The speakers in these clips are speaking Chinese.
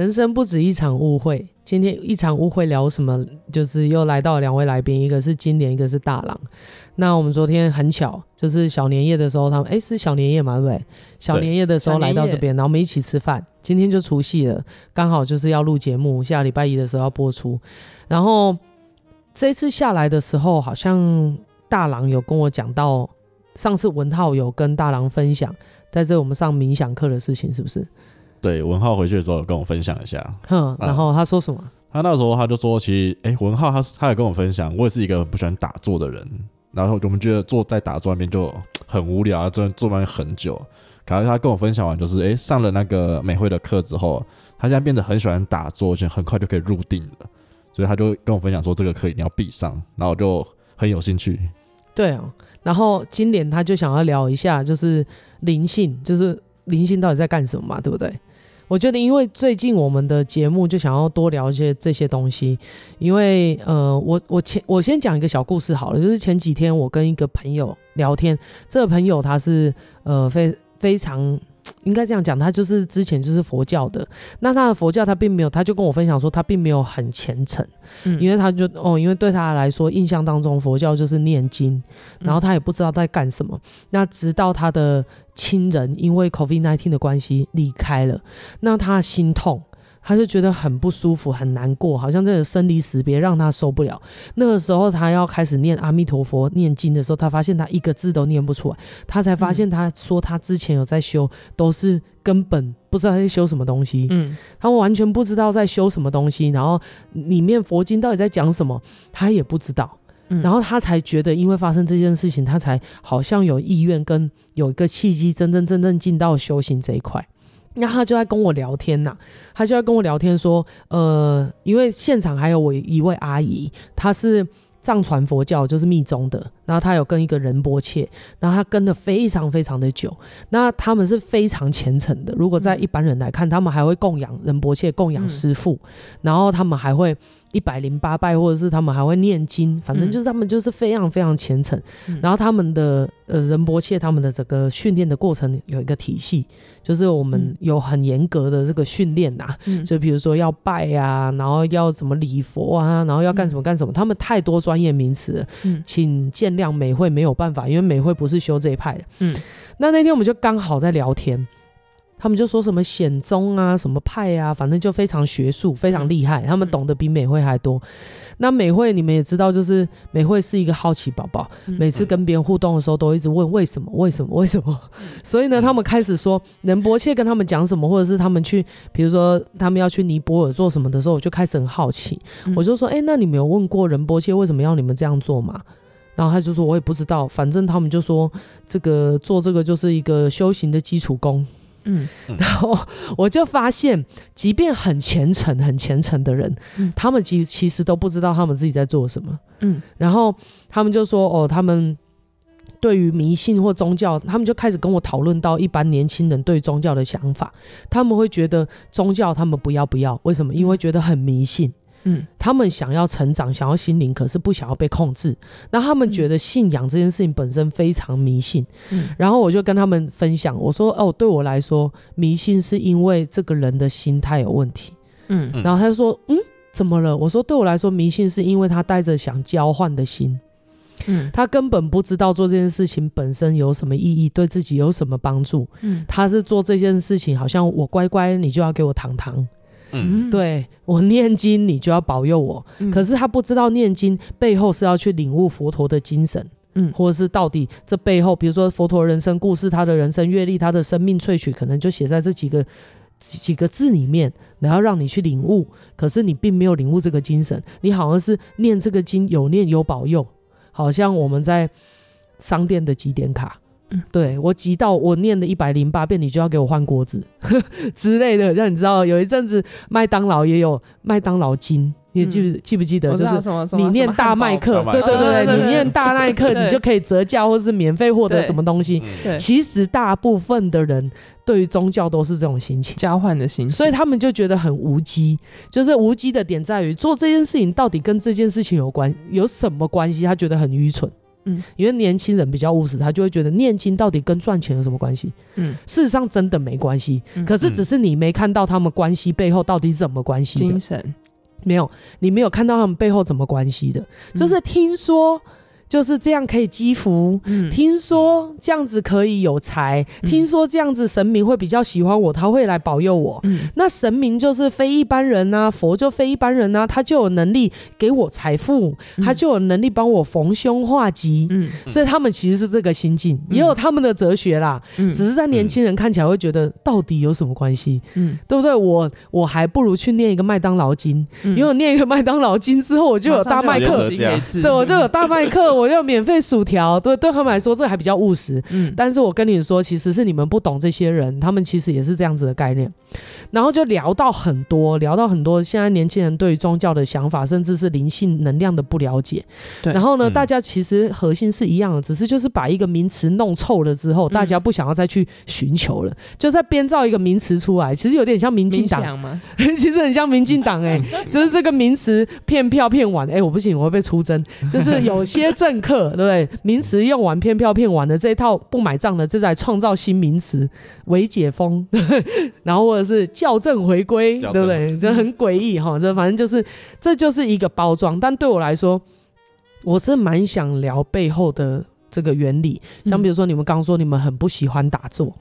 好，人生不止一场误会。今天一场误会聊什么？就是又来到两位来宾，一个是金莲，一个是大郎。那我们昨天很巧，就是小年夜的时候，他们哎、欸、是小年夜嘛，对不对？小年夜的时候来到这边，然后我们一起吃饭。今天就除夕了，刚好就是要录节目，下礼拜一的时候要播出。然后这次下来的时候，好像大郎有跟我讲到，上次文浩有跟大郎分享，在这我们上冥想课的事情，是不是？对，文浩回去的时候有跟我分享一下，哼，然后他说什么？他那时候他就说，其实，哎，文浩他他也跟我分享，我也是一个不喜欢打坐的人，然后我们觉得坐在打坐那边就很无聊，坐坐那边很久。可是他跟我分享完，就是哎，上了那个美惠的课之后，他现在变得很喜欢打坐，而且很快就可以入定了，所以他就跟我分享说，这个课一定要必上，然后我就很有兴趣。对啊，然后今年他就想要聊一下，就是灵性，就是灵性到底在干什么嘛，对不对？我觉得，因为最近我们的节目就想要多聊一些这些东西，因为呃，我我前我先讲一个小故事好了，就是前几天我跟一个朋友聊天，这个朋友他是呃非非常。应该这样讲，他就是之前就是佛教的，那他的佛教他并没有，他就跟我分享说他并没有很虔诚，嗯，因为他就哦，因为对他来说印象当中佛教就是念经，然后他也不知道在干什么，嗯，那直到他的亲人因为 COVID nineteen 的关系离开了，那他心痛。他就觉得很不舒服，很难过，好像这个生离死别让他受不了。那个时候，他要开始念阿弥陀佛念经的时候，他发现他一个字都念不出来。他才发现，他说他之前有在修，都是根本不知道他在修什么东西。嗯，他完全不知道在修什么东西，然后里面佛经到底在讲什么，他也不知道。然后他才觉得，因为发生这件事情，他才好像有意愿跟有一个契机，真真正正进到修行这一块。那他就在跟我聊天呐、啊，他就在跟我聊天说，呃，因为现场还有我一位阿姨，她是藏传佛教，就是密宗的，然后她有跟一个仁波切，然后她跟的非常非常的久，那他们是非常虔诚的。如果在一般人来看，他们还会供养仁波切，供养师父，然后他们还会。一百零八拜，或者是他们还会念经，反正就是他们就是非常非常虔诚。嗯、然后他们的呃仁波切，他们的整个训练的过程有一个体系，就是我们有很严格的这个训练呐。嗯、就比如说要拜啊，然后要怎么礼佛啊，然后要干什么干什么，他们太多专业名词请见谅美惠没有办法，因为美惠不是修这一派的。嗯，那那天我们就刚好在聊天。他们就说什么显宗啊，什么派啊，反正就非常学术，非常厉害。他们懂得比美惠还多。那美惠你们也知道，就是美惠是一个好奇宝宝，每次跟别人互动的时候都一直问为什么，为什么，为什么。所以呢，他们开始说仁波切跟他们讲什么，或者是他们去，比如说他们要去尼泊尔做什么的时候，我就开始很好奇。我就说，哎、欸，那你们有问过仁波切为什么要你们这样做吗？然后他就说，我也不知道，反正他们就说这个做这个就是一个修行的基础功。嗯，然后我就发现，即便很虔诚、很虔诚的人，嗯、他们其其实都不知道他们自己在做什么。嗯，然后他们就说：“哦，他们对于迷信或宗教，他们就开始跟我讨论到一般年轻人对宗教的想法。他们会觉得宗教他们不要不要，为什么？因为觉得很迷信。”嗯，他们想要成长，想要心灵，可是不想要被控制。那他们觉得信仰这件事情本身非常迷信。嗯，然后我就跟他们分享，我说：“哦，对我来说，迷信是因为这个人的心态有问题。”嗯，然后他就说：“嗯，怎么了？”我说：“对我来说，迷信是因为他带着想交换的心。嗯，他根本不知道做这件事情本身有什么意义，对自己有什么帮助。嗯，他是做这件事情，好像我乖乖，你就要给我糖糖。”嗯，对，我念经，你就要保佑我。嗯，可是他不知道念经背后是要去领悟佛陀的精神，嗯，或者是到底这背后，比如说佛陀人生故事，他的人生阅历，他的生命萃取，可能就写在这几个几几个字里面，然后让你去领悟。可是你并没有领悟这个精神，你好像是念这个经有念有保佑，好像我们在商店的几点卡。对，我急到我念了一百零八遍，你就要给我换锅子 之类的，让你知道有一阵子麦当劳也有麦当劳金，你记不记不记得？就是你念大麦克，对对对对，你念大麦克，你就可以折价或是免费获得什么东西。其实大部分的人对于宗教都是这种心情，交换的心情，所以他们就觉得很无稽。就是无稽的点在于做这件事情到底跟这件事情有关有什么关系？他觉得很愚蠢。嗯，因为年轻人比较务实，他就会觉得念经到底跟赚钱有什么关系？嗯，事实上真的没关系，嗯、可是只是你没看到他们关系背后到底怎么关系的。精神没有，你没有看到他们背后怎么关系的，就是听说。就是这样可以积福，嗯，听说这样子可以有财，嗯，听说这样子神明会比较喜欢我，他会来保佑我。嗯，那神明就是非一般人啊，佛就非一般人啊，他就有能力给我财富，嗯，他就有能力帮我逢凶化吉。嗯，所以他们其实是这个心境，嗯，也有他们的哲学啦。嗯，只是在年轻人看起来会觉得到底有什么关系？嗯，对不对？我我还不如去念一个麦当劳经，嗯，因为我念一个麦当劳经之后，我就有大麦克，对，我就有大麦克。我要免费薯条，对对他们来说这还比较务实。嗯，但是我跟你说，其实是你们不懂这些人，他们其实也是这样子的概念。然后就聊到很多，聊到很多现在年轻人对于宗教的想法，甚至是灵性能量的不了解。对。然后呢，嗯、大家其实核心是一样的，只是就是把一个名词弄臭了之后，大家不想要再去寻求了，嗯、就在编造一个名词出来。其实有点像民进党吗？其实很像民进党哎，就是这个名词骗票骗完，哎、欸，我不行，我会被出征。就是有些政客。对不对？名词用完，骗票骗完的这一套不买账的，正在创造新名词，伪解封，然后或者是校正回归，对不对？这很诡异哈。这反正就是，这就是一个包装。但对我来说，我是蛮想聊背后的这个原理。像比如说，你们刚说你们很不喜欢打坐。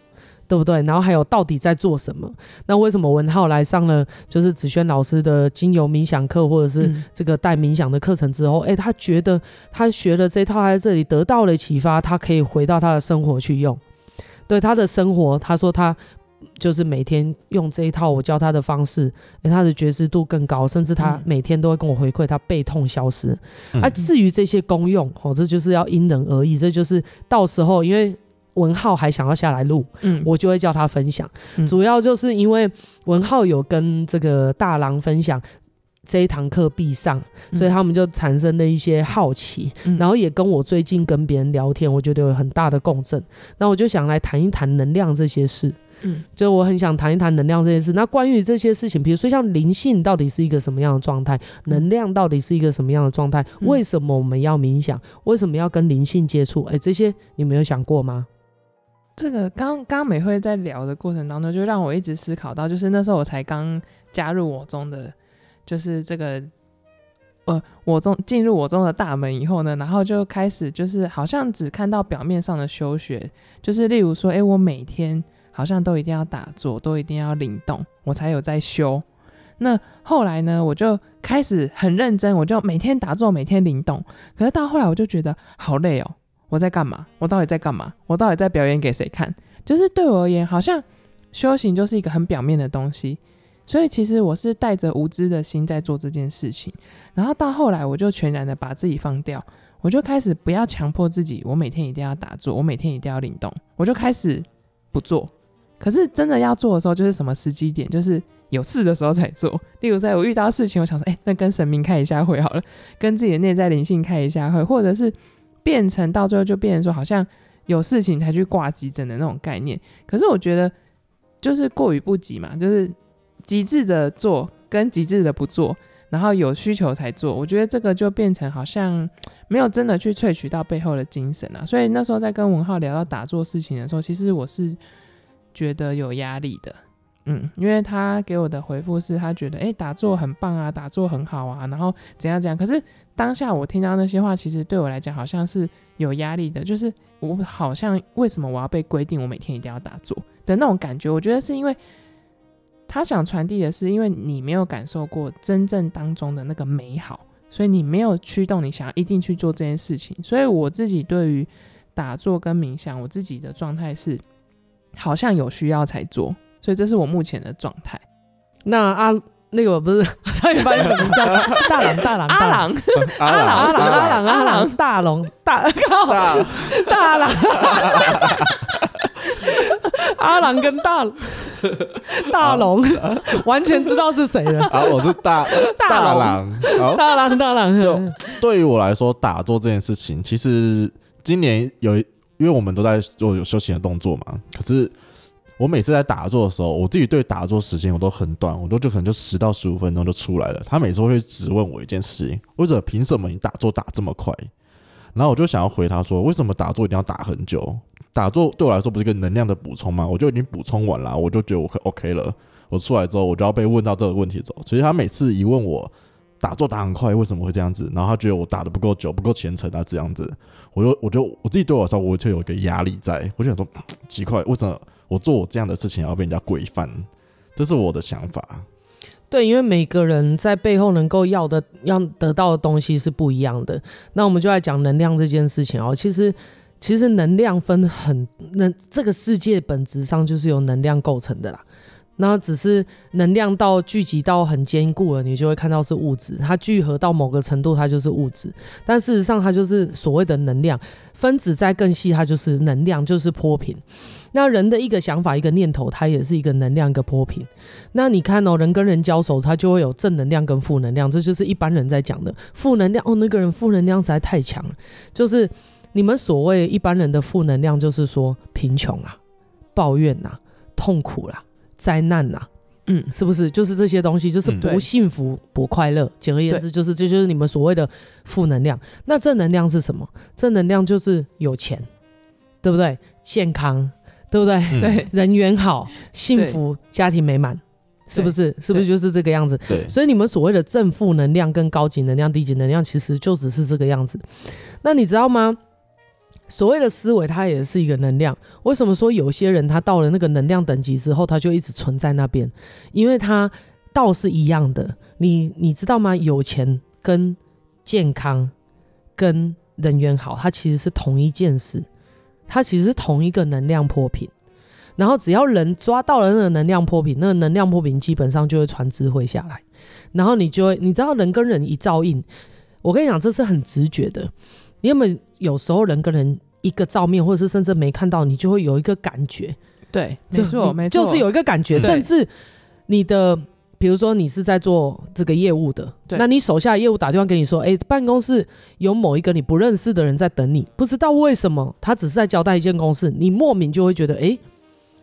对不对？然后还有到底在做什么？那为什么文浩来上了就是子轩老师的精油冥想课，或者是这个带冥想的课程之后，哎、嗯，他觉得他学了这套，他在这里得到了启发，他可以回到他的生活去用。对他的生活，他说他就是每天用这一套我教他的方式，哎，他的觉知度更高，甚至他每天都会跟我回馈他背痛消失。嗯、啊，至于这些功用，哦，这就是要因人而异，这就是到时候因为。文浩还想要下来录，嗯，我就会叫他分享。嗯、主要就是因为文浩有跟这个大郎分享这一堂课必上，嗯、所以他们就产生了一些好奇，嗯、然后也跟我最近跟别人聊天，我觉得有很大的共振。那我就想来谈一谈能量这些事，嗯，就我很想谈一谈能量这些事。那关于这些事情，比如说像灵性到底是一个什么样的状态，能量到底是一个什么样的状态？嗯、为什么我们要冥想？为什么要跟灵性接触？哎，这些你没有想过吗？这个刚刚美惠在聊的过程当中，就让我一直思考到，就是那时候我才刚加入我中的，就是这个呃我中进入我中的大门以后呢，然后就开始就是好像只看到表面上的修学，就是例如说，诶，我每天好像都一定要打坐，都一定要灵动，我才有在修。那后来呢，我就开始很认真，我就每天打坐，每天灵动。可是到后来，我就觉得好累哦。我在干嘛？我到底在干嘛？我到底在表演给谁看？就是对我而言，好像修行就是一个很表面的东西。所以其实我是带着无知的心在做这件事情。然后到后来，我就全然的把自己放掉，我就开始不要强迫自己，我每天一定要打坐，我每天一定要灵动，我就开始不做。可是真的要做的时候，就是什么时机点？就是有事的时候才做。例如在我遇到事情，我想说，哎、那跟神明开一下会好了，跟自己的内在灵性开一下会，或者是。变成到最后就变成说，好像有事情才去挂急诊的那种概念。可是我觉得就是过于不及嘛，就是极致的做跟极致的不做，然后有需求才做。我觉得这个就变成好像没有真的去萃取到背后的精神啊。所以那时候在跟文浩聊到打坐事情的时候，其实我是觉得有压力的。嗯，因为他给我的回复是他觉得，诶，打坐很棒啊，打坐很好啊，然后怎样怎样。可是当下我听到那些话，其实对我来讲好像是有压力的，就是我好像为什么我要被规定我每天一定要打坐的那种感觉。我觉得是因为他想传递的是，因为你没有感受过真正当中的那个美好，所以你没有驱动你想要一定去做这件事情。所以我自己对于打坐跟冥想，我自己的状态是好像有需要才做。所以这是我目前的状态。那阿那个不是 他一般有名叫大郎大郎阿郎阿郎阿郎阿郎阿郎大龙大靠大郎阿郎跟大大龙完全知道是谁了。啊，我是大大郎大郎大郎。就对于我来说，打坐这件事情，其实今年有因为我们都在做有休息的动作嘛，可是。我每次在打坐的时候，我自己对打坐时间我都很短，我都就可能就十到十五分钟就出来了。他每次会质问我一件事情：为什么凭什么你打坐打这么快？然后我就想要回他说，为什么打坐一定要打很久？打坐对我来说不是一个能量的补充吗？我就已经补充完了，我就觉得我 OK 了。我出来之后，我就要被问到这个问题走，所以他每次一问我打坐打很快，为什么会这样子？然后他觉得我打得不够久，不够虔诚啊，这样子，我就我就我自己对我来说，我就有一个压力在，我就想说奇怪，为什么我做这样的事情要被人家规范？这是我的想法。对，因为每个人在背后能够要的、要得到的东西是不一样的。那我们就来讲能量这件事情哦。其实，其实能量分很，那这个世界本质上就是由能量构成的啦。那只是能量到聚集到很坚固了，你就会看到是物质。它聚合到某个程度，它就是物质。但事实上，它就是所谓的能量。分子再更细，它就是能量，就是波频。那人的一个想法、一个念头，它也是一个能量、一个波频。那你看哦，人跟人交手，它就会有正能量跟负能量，这就是一般人在讲的负能量。哦，那个人负能量实在太强了。就是你们所谓一般人的负能量，就是说贫穷啦、抱怨呐、啊、痛苦啦、啊。灾难呐、啊，嗯，是不是就是这些东西？就是不幸福、嗯、不快乐。简而言之，就是这就是你们所谓的负能量。那正能量是什么？正能量就是有钱，对不对？健康，对不对？对、嗯，人缘好，幸福，家庭美满，是不是？是不是就是这个样子？对。所以你们所谓的正负能量跟高级能量、低级能量，其实就只是这个样子。那你知道吗？所谓的思维，它也是一个能量。为什么说有些人他到了那个能量等级之后，他就一直存在那边？因为他道是一样的。你你知道吗？有钱跟健康跟人缘好，它其实是同一件事，它其实是同一个能量波频。然后只要人抓到了那个能量波频，那个能量波频基本上就会传智慧下来。然后你就会，你知道人跟人一照应，我跟你讲，这是很直觉的。你有没有有时候人跟人一个照面，或者是甚至没看到，你就会有一个感觉，对，没错，没错，就是有一个感觉，甚至你的，比如说你是在做这个业务的，对，那你手下的业务打电话给你说，哎、欸，办公室有某一个你不认识的人在等你，不知道为什么，他只是在交代一件公事，你莫名就会觉得，哎、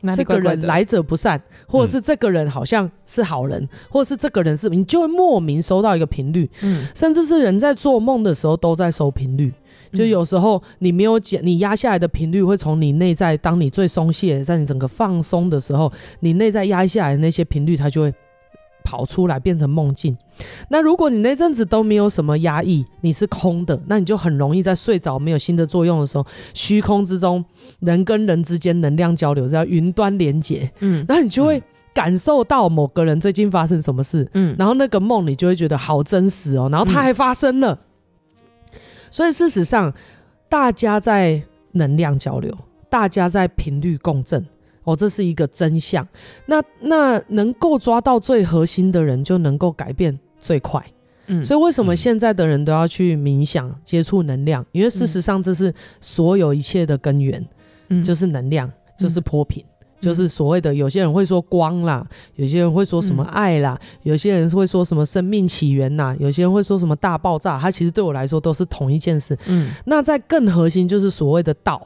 欸，这个人来者不善，或者是这个人好像是好人，嗯、或者是这个人是，你就会莫名收到一个频率，嗯，甚至是人在做梦的时候都在收频率。就有时候你没有减，你压下来的频率会从你内在，当你最松懈，在你整个放松的时候，你内在压下来的那些频率，它就会跑出来变成梦境。那如果你那阵子都没有什么压抑，你是空的，那你就很容易在睡着没有新的作用的时候，虚空之中，人跟人之间能量交流叫云端连接，嗯，那你就会感受到某个人最近发生什么事，嗯，然后那个梦你就会觉得好真实哦，然后它还发生了。所以事实上，大家在能量交流，大家在频率共振，哦，这是一个真相。那那能够抓到最核心的人，就能够改变最快。嗯，所以为什么现在的人都要去冥想、接触能量？因为事实上，这是所有一切的根源，嗯，就是能量，就是波频。就是所谓的，有些人会说光啦，有些人会说什么爱啦，嗯、有些人会说什么生命起源呐，有些人会说什么大爆炸，它其实对我来说都是同一件事。嗯，那在更核心就是所谓的道，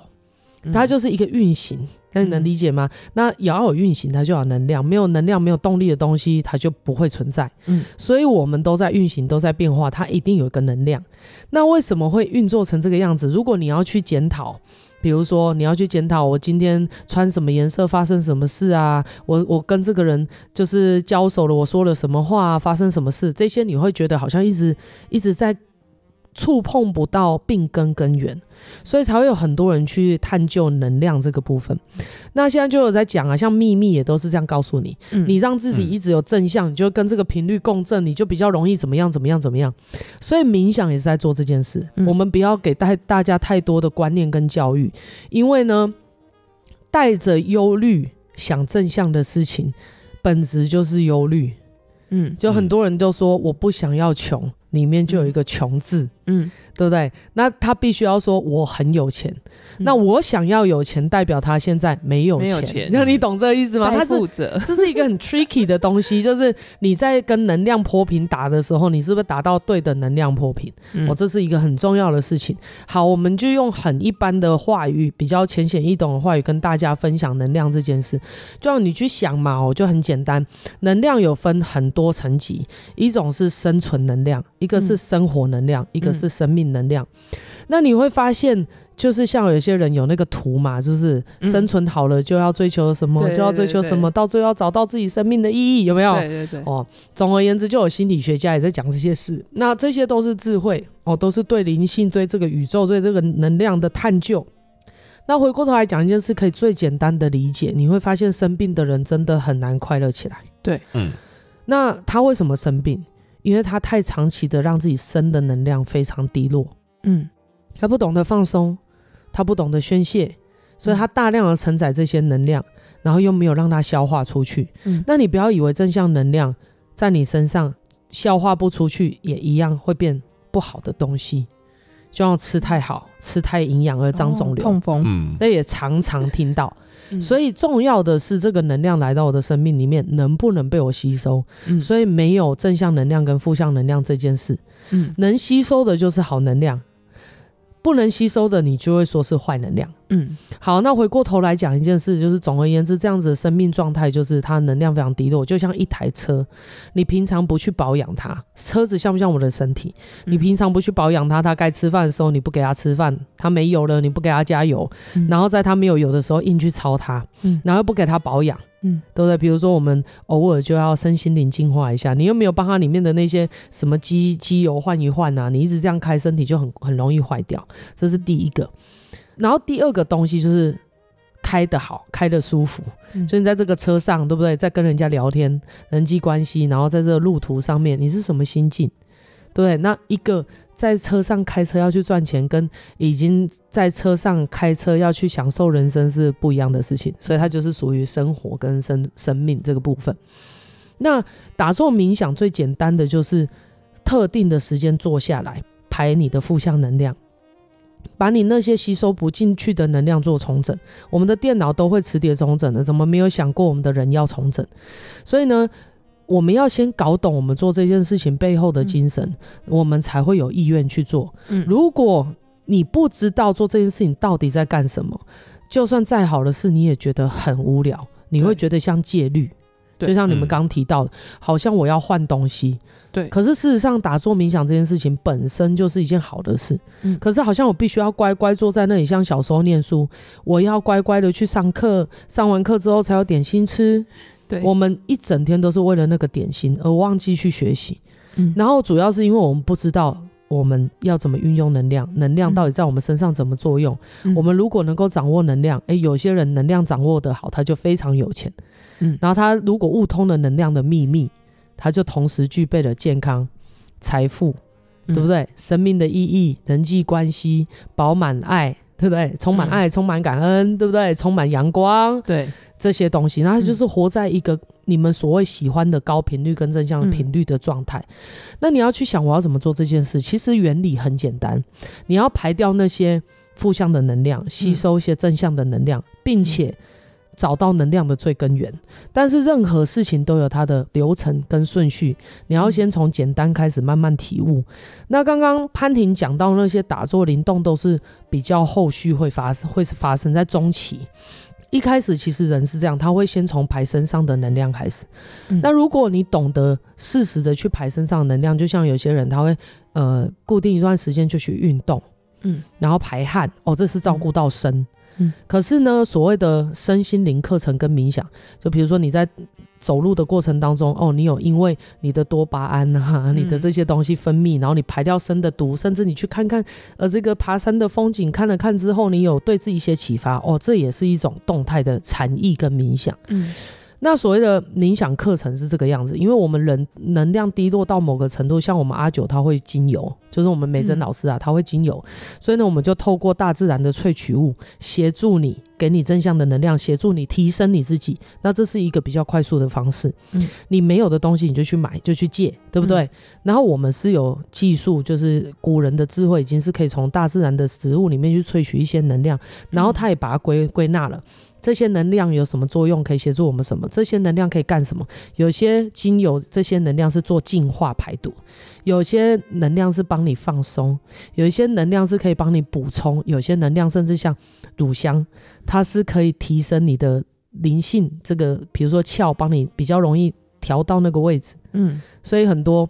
它就是一个运行，那、嗯、你能理解吗？那要有运行，它就有能量，没有能量、没有动力的东西，它就不会存在。嗯，所以我们都在运行，都在变化，它一定有一个能量。那为什么会运作成这个样子？如果你要去检讨。比如说，你要去检讨我今天穿什么颜色，发生什么事啊？我我跟这个人就是交手了，我说了什么话，发生什么事？这些你会觉得好像一直一直在。触碰不到病根根源，所以才会有很多人去探究能量这个部分。那现在就有在讲啊，像秘密也都是这样告诉你，嗯，你让自己一直有正向，你就跟这个频率共振，你就比较容易怎么样怎么样怎么样。所以冥想也是在做这件事。我们不要给大大家太多的观念跟教育，因为呢，带着忧虑想正向的事情，本质就是忧虑。嗯，就很多人都说我不想要穷。里面就有一个穷字，嗯，对不对？那他必须要说我很有钱，嗯，那我想要有钱，代表他现在没有钱。那你懂这个意思吗？他是 这是一个很 tricky 的东西，就是你在跟能量波平打的时候，你是不是达到对的能量波平？嗯，哦，这是一个很重要的事情。好，我们就用很一般的话语，比较浅显易懂的话语，跟大家分享能量这件事。就让你去想嘛，哦，就很简单，能量有分很多层级，一种是生存能量。一个是生活能量，嗯、一个是是生命能量。嗯、那你会发现。就是像有些人有那个图嘛，就是生存好了就要追求什么，嗯、就要追求什么，到最后要找到自己生命的意义，有没有？对对对。哦，总而言之，就有心理学家也在讲这些事。那这些都是智慧哦，都是对灵性、对这个宇宙、对这个能量的探究。那回过头来讲一件事，可以最简单的理解，你会发现生病的人真的很难快乐起来。对，嗯。那他为什么生病？因为他太长期的让自己生的能量非常低落。嗯，他不懂得放松。他不懂得宣泄，所以他大量的承载这些能量，然后又没有让它消化出去。嗯，那你不要以为正向能量在你身上消化不出去，也一样会变不好的东西。就要吃太好，吃太营养而长肿瘤、痛风，嗯，那也常常听到。所以重要的是这个能量来到我的生命里面，能不能被我吸收？嗯，所以没有正向能量跟负向能量这件事。嗯，能吸收的就是好能量。不能吸收的，你就会说是坏能量。嗯，好，那回过头来讲一件事，就是总而言之，这样子的生命状态就是它能量非常低落，就像一台车，你平常不去保养它，车子像不像我们的身体？你平常不去保养它，它该吃饭的时候你不给它吃饭，它没油了你不给它加油，然后在它没有油的时候硬去操它，然后又不给它保养。嗯，对不对？比如说，我们偶尔就要身心灵净化一下，你又没有帮它里面的那些什么机机油换一换啊，你一直这样开，身体就很很容易坏掉。这是第一个。然后第二个东西就是开得好，开得舒服。嗯，就你在这个车上，对不对？在跟人家聊天，人际关系，然后在这个路途上面，你是什么心境？对，那一个。在车上开车要去赚钱，跟已经在车上开车要去享受人生是不一样的事情，所以它就是属于生活跟生生命这个部分。那打坐冥想最简单的就是特定的时间坐下来，排你的负向能量，把你那些吸收不进去的能量做重整。我们的电脑都会磁碟重整的，怎么没有想过我们的人要重整？所以呢，我们要先搞懂我们做这件事情背后的精神，嗯、我们才会有意愿去做。嗯，如果你不知道做这件事情到底在干什么，就算再好的事，你也觉得很无聊，你会觉得像戒律。就像你们刚提到的，嗯、好像我要换东西。对，可是事实上，打坐冥想这件事情本身就是一件好的事。嗯，可是好像我必须要乖乖坐在那里，像小时候念书，我要乖乖的去上课，上完课之后才有点心吃。对，我们一整天都是为了那个点心而忘记去学习，嗯，然后主要是因为我们不知道我们要怎么运用能量，能量到底在我们身上怎么作用。嗯，我们如果能够掌握能量，诶，有些人能量掌握得好，他就非常有钱，嗯，然后他如果悟通了能量的秘密，他就同时具备了健康、财富，对不对？嗯，生命的意义、人际关系、饱满爱，对不对？充满爱、充满感恩，对不对？充满阳光，对。这些东西，那它就是活在一个你们所谓喜欢的高频率跟正向频率的状态。嗯、那你要去想，我要怎么做这件事？其实原理很简单，你要排掉那些负向的能量，吸收一些正向的能量，嗯、并且找到能量的最根源。但是任何事情都有它的流程跟顺序，你要先从简单开始，慢慢体悟。那刚刚潘婷讲到那些打坐灵动，都是比较后续会发生，会是发生在中期。一开始其实人是这样，他会先从排身上的能量开始。嗯、那如果你懂得适时的去排身上的能量，就像有些人他会呃固定一段时间就去运动，嗯，然后排汗，哦，这是照顾到身。嗯嗯、可是呢，所谓的身心灵课程跟冥想，就比如说你在走路的过程当中，哦，你有因为你的多巴胺啊，你的这些东西分泌，嗯、然后你排掉身的毒，甚至你去看看呃这个爬山的风景，看了看之后，你有对自己一些启发，哦，这也是一种动态的禅意跟冥想。嗯。那所谓的冥想课程是这个样子，因为我们人能量低落到某个程度，像我们阿九他会精油，就是我们美珍老师啊，他会精油，所以呢，我们就透过大自然的萃取物协助你。给你正向的能量，协助你提升你自己，那这是一个比较快速的方式。嗯，你没有的东西，你就去买，就去借，对不对？嗯、然后我们是有技术，就是古人的智慧，已经是可以从大自然的植物里面去萃取一些能量，然后他也把它归归纳了。这些能量有什么作用？可以协助我们什么？这些能量可以干什么？有些精油，这些能量是做净化排毒；有些能量是帮你放松；有一些能量是可以帮你补充；有些能量甚至像乳香。它是可以提升你的灵性，这个比如说窍，帮你比较容易调到那个位置。嗯，所以很多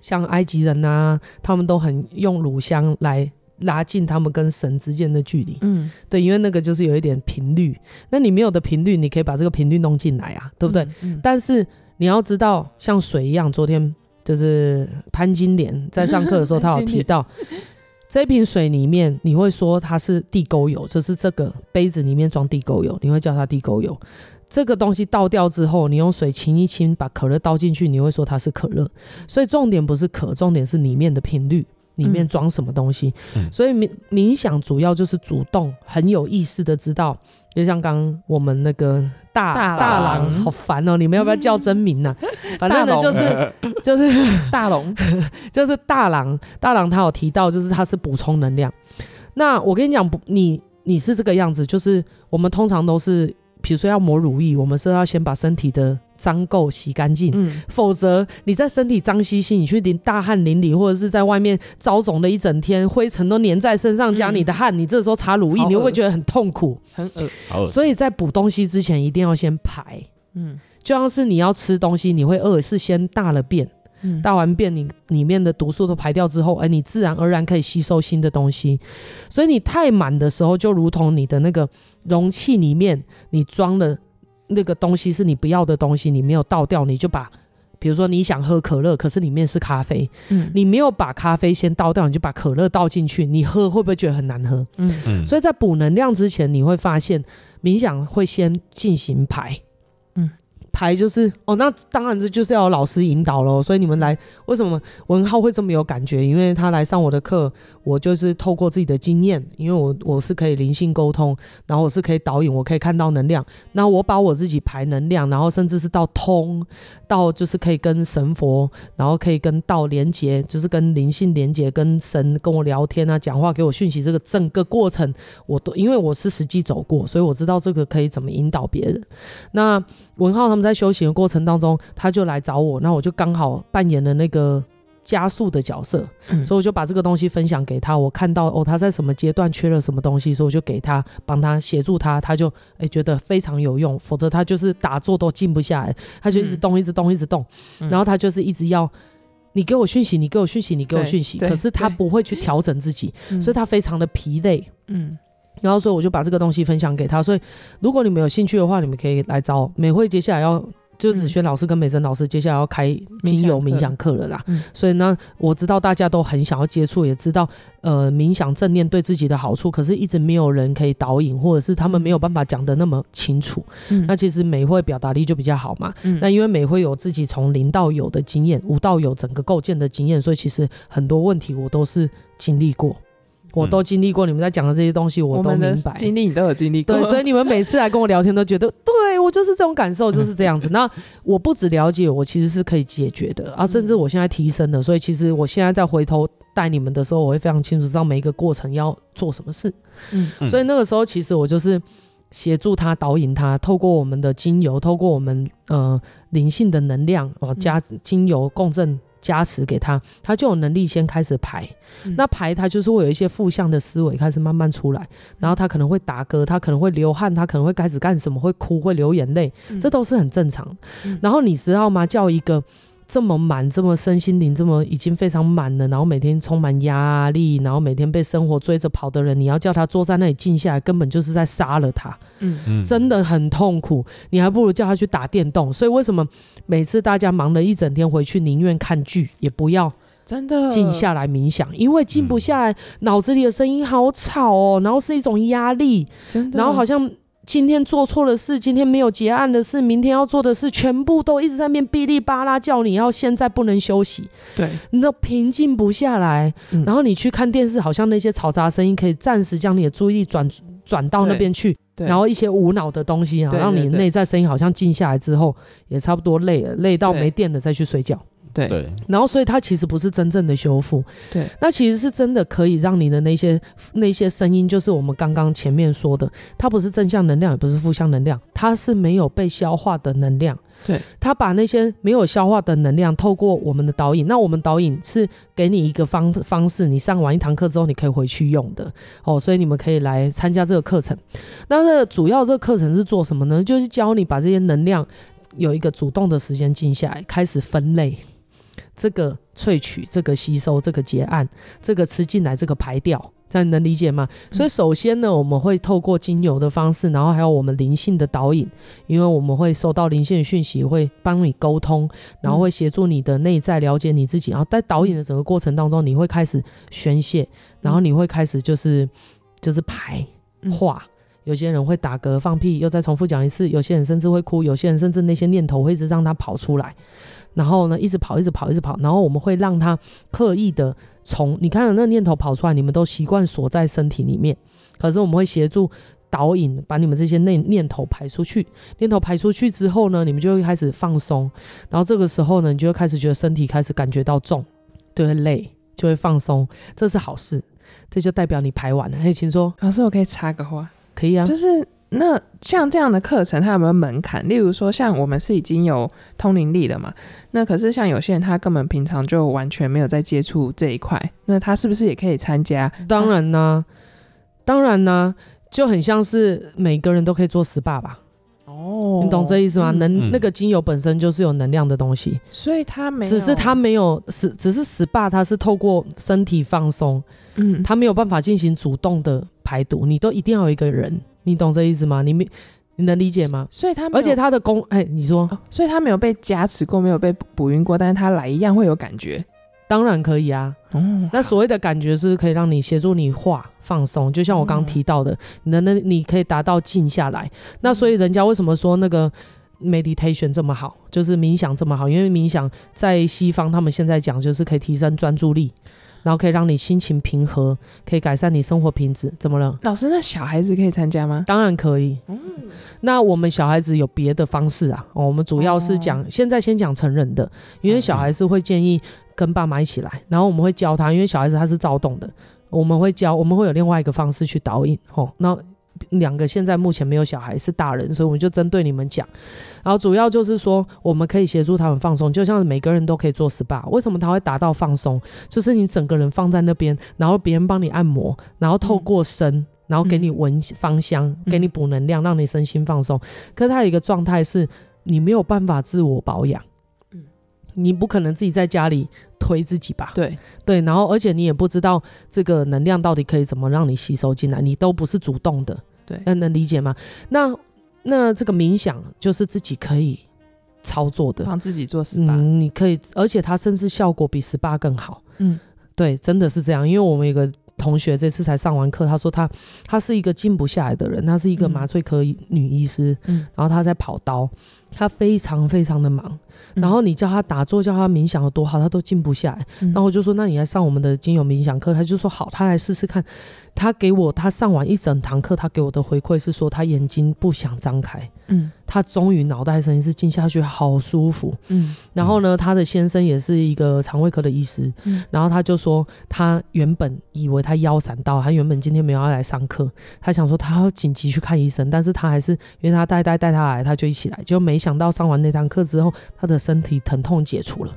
像埃及人啊，他们都很用乳香来拉近他们跟神之间的距离。嗯，对，因为那个就是有一点频率，那你没有的频率，你可以把这个频率弄进来啊，对不对？嗯嗯、但是你要知道，像水一样，昨天就是潘金莲在上课的时候，他有提到这瓶水里面，你会说它是地沟油，就是这个杯子里面装地沟油，你会叫它地沟油。这个东西倒掉之后，你用水清一清，把可乐倒进去，你会说它是可乐。所以重点不是可，重点是里面的频率，里面装什么东西。嗯、所以冥冥想主要就是主动、很有意识的知道，就像刚刚我们那个大大郎，好烦哦，你们要不要叫真名呐、啊？嗯、反正呢就是 就是大龙，就是大郎大郎他有提到，就是他是补充能量。那我跟你讲，不，你你是这个样子，就是我们通常都是。比如说要抹乳液，我们是要先把身体的脏垢洗干净，嗯，否则你在身体脏兮兮，你去淋大汗淋漓，或者是在外面遭肿了一整天，灰尘都粘在身上，加你的汗，嗯、你这时候擦乳液，你会不会觉得很痛苦？很恶。所以在补东西之前，一定要先排，嗯，就像是你要吃东西，你会饿，是先大了便。大完便，你里面的毒素都排掉之后，哎，你自然而然可以吸收新的东西。所以你太满的时候，就如同你的那个容器里面，你装了那个东西是你不要的东西，你没有倒掉，你就把，比如说你想喝可乐，可是里面是咖啡，嗯，你没有把咖啡先倒掉，你就把可乐倒进去，你喝会不会觉得很难喝？嗯嗯。所以在补能量之前，你会发现冥想会先进行排。排就是哦，那当然这就是要有老师引导喽。所以你们来，为什么文浩会这么有感觉？因为他来上我的课，我就是透过自己的经验，因为我我是可以灵性沟通，然后我是可以导引，我可以看到能量。那我把我自己排能量，然后甚至是到通，到就是可以跟神佛，然后可以跟道连接，就是跟灵性连接，跟神跟我聊天啊，讲话给我讯息，这个整个过程我都因为我是实际走过，所以我知道这个可以怎么引导别人。那文浩他们。在修行的过程当中，他就来找我，那我就刚好扮演了那个加速的角色，嗯、所以我就把这个东西分享给他。我看到哦，他在什么阶段缺了什么东西，所以我就给他帮他协助他，他就诶、欸、觉得非常有用。否则他就是打坐都静不下来，他就一直动，一直动，一直动，嗯、然后他就是一直要你给我讯息，你给我讯息，你给我讯息，可是他不会去调整自己，所以他非常的疲累。嗯。然后，所以我就把这个东西分享给他。所以，如果你们有兴趣的话，你们可以来找美惠。接下来要就子轩老师跟美珍老师，接下来要开精油冥想课了啦。嗯、所以呢，我知道大家都很想要接触，也知道呃冥想正念对自己的好处，可是一直没有人可以导引，或者是他们没有办法讲得那么清楚。嗯、那其实美惠表达力就比较好嘛。嗯、那因为美惠有自己从零到有的经验，无到有整个构建的经验，所以其实很多问题我都是经历过。我都经历过，你们在讲的这些东西，我都明白。经历你都有经历过，对，所以你们每次来跟我聊天，都觉得 对我就是这种感受，就是这样子。那我不只了解，我其实是可以解决的啊，甚至我现在提升了，所以其实我现在再回头带你们的时候，我会非常清楚知道每一个过程要做什么事。嗯，所以那个时候其实我就是协助他导引他，透过我们的精油，透过我们呃灵性的能量哦，加精油共振。加持给他，他就有能力先开始排。嗯、那排他就是会有一些负向的思维开始慢慢出来，然后他可能会打嗝，他可能会流汗，他可能会开始干什么，会哭，会流眼泪，嗯、这都是很正常。嗯、然后你知道吗？叫一个。这么满，这么身心灵这么已经非常满了，然后每天充满压力，然后每天被生活追着跑的人，你要叫他坐在那里静下来，根本就是在杀了他。嗯嗯，真的很痛苦，你还不如叫他去打电动。所以为什么每次大家忙了一整天回去，宁愿看剧也不要真的静下来冥想，因为静不下来，脑子里的声音好吵哦，然后是一种压力，然后好像。今天做错了事，今天没有结案的事，明天要做的事，全部都一直在那边哔哩吧啦叫你要现在不能休息，对，你都平静不下来。嗯、然后你去看电视，好像那些嘈杂声音可以暂时将你的注意力转转到那边去，然后一些无脑的东西啊，让你内在声音好像静下来之后，也差不多累了，累到没电了再去睡觉。对，然后所以它其实不是真正的修复，对，那其实是真的可以让你的那些那些声音，就是我们刚刚前面说的，它不是正向能量，也不是负向能量，它是没有被消化的能量，对，它把那些没有消化的能量透过我们的导引，那我们导引是给你一个方方式，你上完一堂课之后，你可以回去用的。哦，所以你们可以来参加这个课程。那这主要这个课程是做什么呢？就是教你把这些能量有一个主动的时间静下来，开始分类。这个萃取、这个吸收、这个结案、这个吃进来、这个排掉。这样你能理解吗？所以首先呢，我们会透过精油的方式，然后还有我们灵性的导引，因为我们会收到灵性的讯息，会帮你沟通，然后会协助你的内在了解你自己。然后在导引的整个过程当中，你会开始宣泄，然后你会开始就是就是排化。有些人会打嗝、放屁，又再重复讲一次。有些人甚至会哭，有些人甚至那些念头会一直让他跑出来。然后呢，一直跑，一直跑，一直跑。然后我们会让他刻意的从你看到那念头跑出来，你们都习惯锁在身体里面。可是我们会协助导引，把你们这些念念头排出去。念头排出去之后呢，你们就会开始放松。然后这个时候呢，你就会开始觉得身体开始感觉到重，就会累，就会放松。这是好事，这就代表你排完了。嘿，请说，老师，我可以插个话？可以啊，就是。那像这样的课程，它有没有门槛？例如说，像我们是已经有通灵力了嘛？那可是像有些人，他根本平常就完全没有在接触这一块，那他是不是也可以参加？当然呢，当然呢，就很像是每个人都可以做 SPA 吧？哦，你懂这意思吗？能、嗯、那个精油本身就是有能量的东西，所以它没有，只是它没有是，只是 SPA，它是透过身体放松，嗯，它没有办法进行主动的排毒，你都一定要有一个人。你懂这意思吗？你没，你能理解吗？所以他，而且他的功，哎，你说，哦，所以他没有被加持过，没有被补晕过，但是他来一样会有感觉，当然可以啊。哦，那所谓的感觉是可以让你协助你画放松，就像我刚刚提到的，你能能你可以达到静下来。那所以人家为什么说那个 meditation 这么好，就是冥想这么好？因为冥想在西方他们现在讲就是可以提升专注力。然后可以让你心情平和，可以改善你生活品质。怎么了？老师，那小孩子可以参加吗？当然可以。嗯，那我们小孩子有别的方式啊。哦，我们主要是讲，哦、现在先讲成人的，因为小孩子会建议跟爸妈一起来，然后我们会教他，因为小孩子他是躁动的，我们会教，我们会有另外一个方式去导引。吼，那。两个现在目前没有小孩，是大人，所以我们就针对你们讲。然后主要就是说，我们可以协助他们放松，就像每个人都可以做 SPA。为什么他会达到放松？就是你整个人放在那边，然后别人帮你按摩，然后透过声，然后给你闻芳香，给你补能量，让你身心放松。可是他有一个状态是，你没有办法自我保养。你不可能自己在家里推自己吧？对对，然后而且你也不知道这个能量到底可以怎么让你吸收进来，你都不是主动的。对，那能理解吗？那那这个冥想就是自己可以操作的，帮自己做 SPA，嗯，你可以，而且它甚至效果比 SPA 更好。嗯，对，真的是这样。因为我们有个同学这次才上完课，他说他他是一个静不下来的人，他是一个麻醉科女医师，嗯，然后他在跑刀，他非常非常的忙。然后你叫他打坐，叫他冥想有多好，他都静不下来。然后我就说，那你来上我们的精油冥想课，他就说好，他来试试看。他给我，他上完一整堂课，他给我的回馈是说，他眼睛不想张开。嗯，他终于脑袋声音是静下去，好舒服。嗯，然后呢，他的先生也是一个肠胃科的医师。嗯，然后他就说，他原本以为他腰闪到，他原本今天没有要来上课，他想说他要紧急去看医生，但是他还是因为他带带带他来，他就一起来，就没想到上完那堂课之后，他的身体疼痛解除了。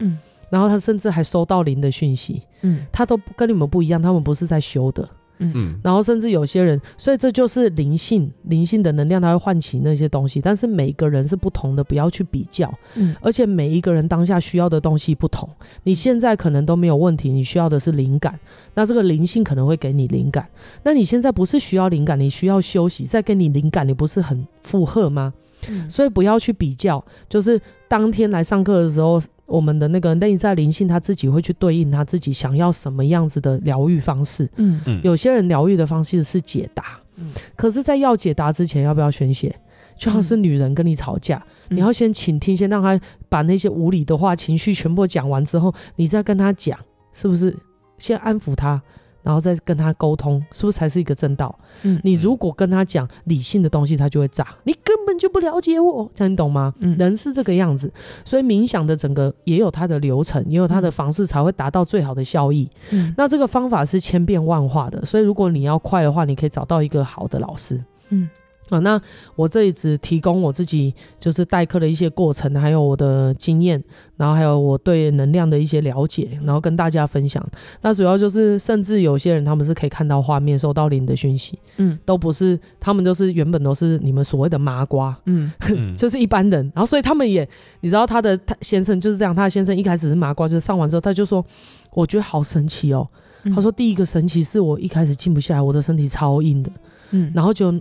嗯。然后他甚至还收到灵的讯息，嗯，他都跟你们不一样，他们不是在修的，嗯，然后甚至有些人，所以这就是灵性，灵性的能量，它会唤起那些东西，但是每个人是不同的，不要去比较，嗯，而且每一个人当下需要的东西不同，你现在可能都没有问题，你需要的是灵感，那这个灵性可能会给你灵感，那你现在不是需要灵感，你需要休息，再给你灵感，你不是很负荷吗？嗯，所以不要去比较，就是当天来上课的时候。我们的那个内在灵性，他自己会去对应他自己想要什么样子的疗愈方式。嗯嗯，有些人疗愈的方式是解答，嗯，可是，在要解答之前，要不要宣泄？就像是女人跟你吵架，嗯，你要先倾听，先让她把那些无理的话、情绪全部讲完之后，你再跟她讲，是不是？先安抚他。然后再跟他沟通，是不是才是一个正道？嗯，你如果跟他讲理性的东西，他就会炸。你根本就不了解我，这样你懂吗？嗯，人是这个样子，所以冥想的整个也有它的流程，也有它的方式，才会达到最好的效益。嗯，那这个方法是千变万化的，所以如果你要快的话，你可以找到一个好的老师。嗯，啊，那我这里只提供我自己就是代课的一些过程，还有我的经验，然后还有我对能量的一些了解，然后跟大家分享。那主要就是，甚至有些人他们是可以看到画面，收到灵的讯息，嗯，都不是，他们就是原本都是你们所谓的麻瓜，嗯，就是一般人。然后所以他们也，你知道他的他先生就是这样，他的先生一开始是麻瓜，就是上完之后他就说，我觉得好神奇哦。他说第一个神奇是我一开始静不下来，我的身体超硬的，嗯，然后就。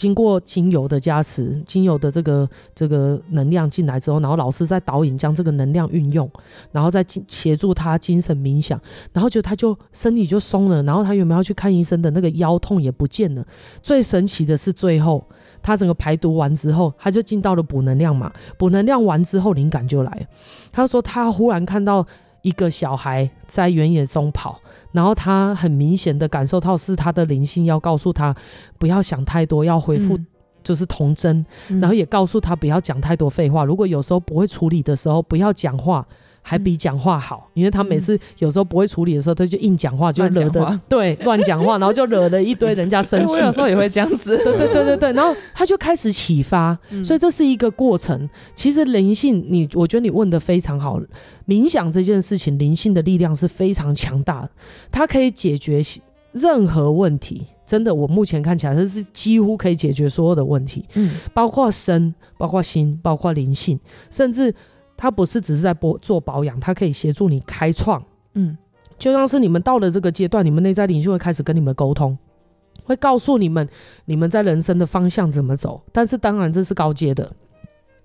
经过精油的加持，精油的这个这个能量进来之后，然后老师在导引将这个能量运用，然后再协助他精神冥想，然后就他就身体就松了，然后他原本要去看医生的那个腰痛也不见了。最神奇的是最后他整个排毒完之后，他就进到了补能量嘛，补能量完之后灵感就来了。他说他忽然看到。一个小孩在原野中跑，然后他很明显的感受到是他的灵性要告诉他不要想太多，要恢复就是童真，嗯、然后也告诉他不要讲太多废话。如果有时候不会处理的时候，不要讲话。还比讲话好，因为他每次有时候不会处理的时候，他就硬讲话，就惹得 对乱讲话，然后就惹了一堆人家生气。我有时候也会这样子，对对对对对，然后他就开始启发，所以这是一个过程。其实灵性，你我觉得你问的非常好，冥想这件事情，灵性的力量是非常强大的，它可以解决任何问题。真的，我目前看起来，这是几乎可以解决所有的问题，嗯，包括身，包括心，包括灵性，甚至。它不是只是在播做保养，它可以协助你开创。嗯，就像是你们到了这个阶段，你们内在领袖会开始跟你们沟通，会告诉你们你们在人生的方向怎么走。但是当然这是高阶的。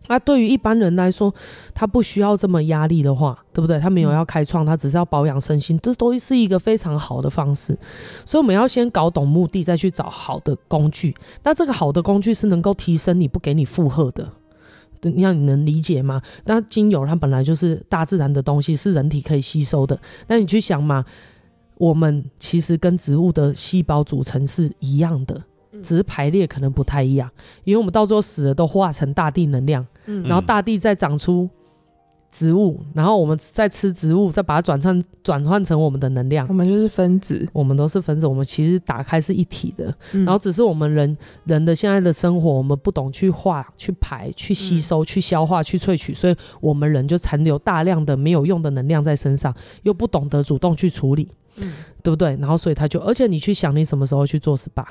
那对于一般人来说，他不需要这么压力的话，对不对？他没有要开创，他只是要保养身心，这都是一个非常好的方式。所以我们要先搞懂目的，再去找好的工具。那这个好的工具是能够提升你，不给你负荷的。你要你能理解吗？那精油它本来就是大自然的东西，是人体可以吸收的。那你去想嘛，我们其实跟植物的细胞组成是一样的，只是排列可能不太一样。因为我们到最后死了都化成大地能量，然后大地再长出。植物，然后我们再吃植物，再把它转换转换成我们的能量。我们就是分子，我们都是分子。我们其实打开是一体的，嗯、然后只是我们人人的现在的生活，我们不懂去化、去排、去吸收、嗯、去消化、去萃取，所以我们人就残留大量的没有用的能量在身上，又不懂得主动去处理，嗯，对不对？然后所以他就，而且你去想，你什么时候去做 SPA？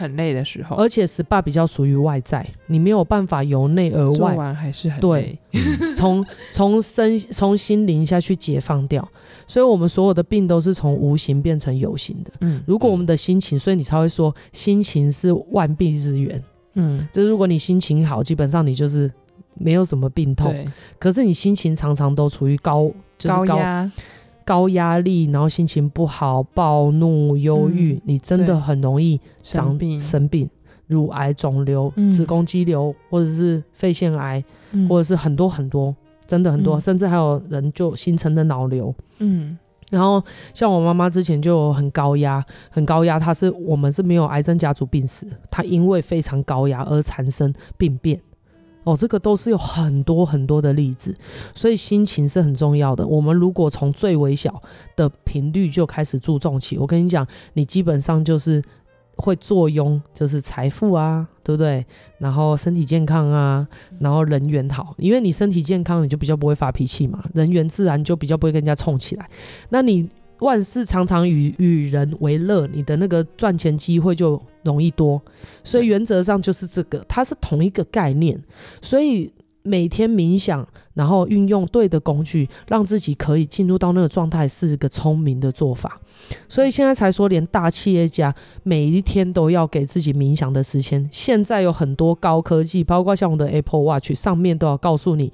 很累的时候，而且 SPA 比较属于外在，你没有办法由内而外做完还是很累。对，从从身从心灵下去解放掉，所以我们所有的病都是从无形变成有形的。嗯，如果我们的心情，所以你才会说心情是万病之源。嗯，就是如果你心情好，基本上你就是没有什么病痛。对，可是你心情常常都处于高就是高压。高压力，然后心情不好、暴怒、忧郁，嗯、你真的很容易长生病，生病，乳癌、肿瘤、嗯、子宫肌瘤，或者是肺腺癌，嗯、或者是很多很多，真的很多，嗯、甚至还有人就形成的脑瘤。嗯，然后像我妈妈之前就很高压，很高压，她是我们是没有癌症家族病史，她因为非常高压而产生病变。哦，这个都是有很多很多的例子，所以心情是很重要的。我们如果从最微小的频率就开始注重起，我跟你讲，你基本上就是会坐拥，就是财富啊，对不对？然后身体健康啊，然后人缘好，因为你身体健康，你就比较不会发脾气嘛，人缘自然就比较不会跟人家冲起来。那你。万事常常与与人为乐，你的那个赚钱机会就容易多，所以原则上就是这个，它是同一个概念。所以每天冥想，然后运用对的工具，让自己可以进入到那个状态，是一个聪明的做法。所以现在才说，连大企业家每一天都要给自己冥想的时间。现在有很多高科技，包括像我的 Apple Watch 上面都要告诉你。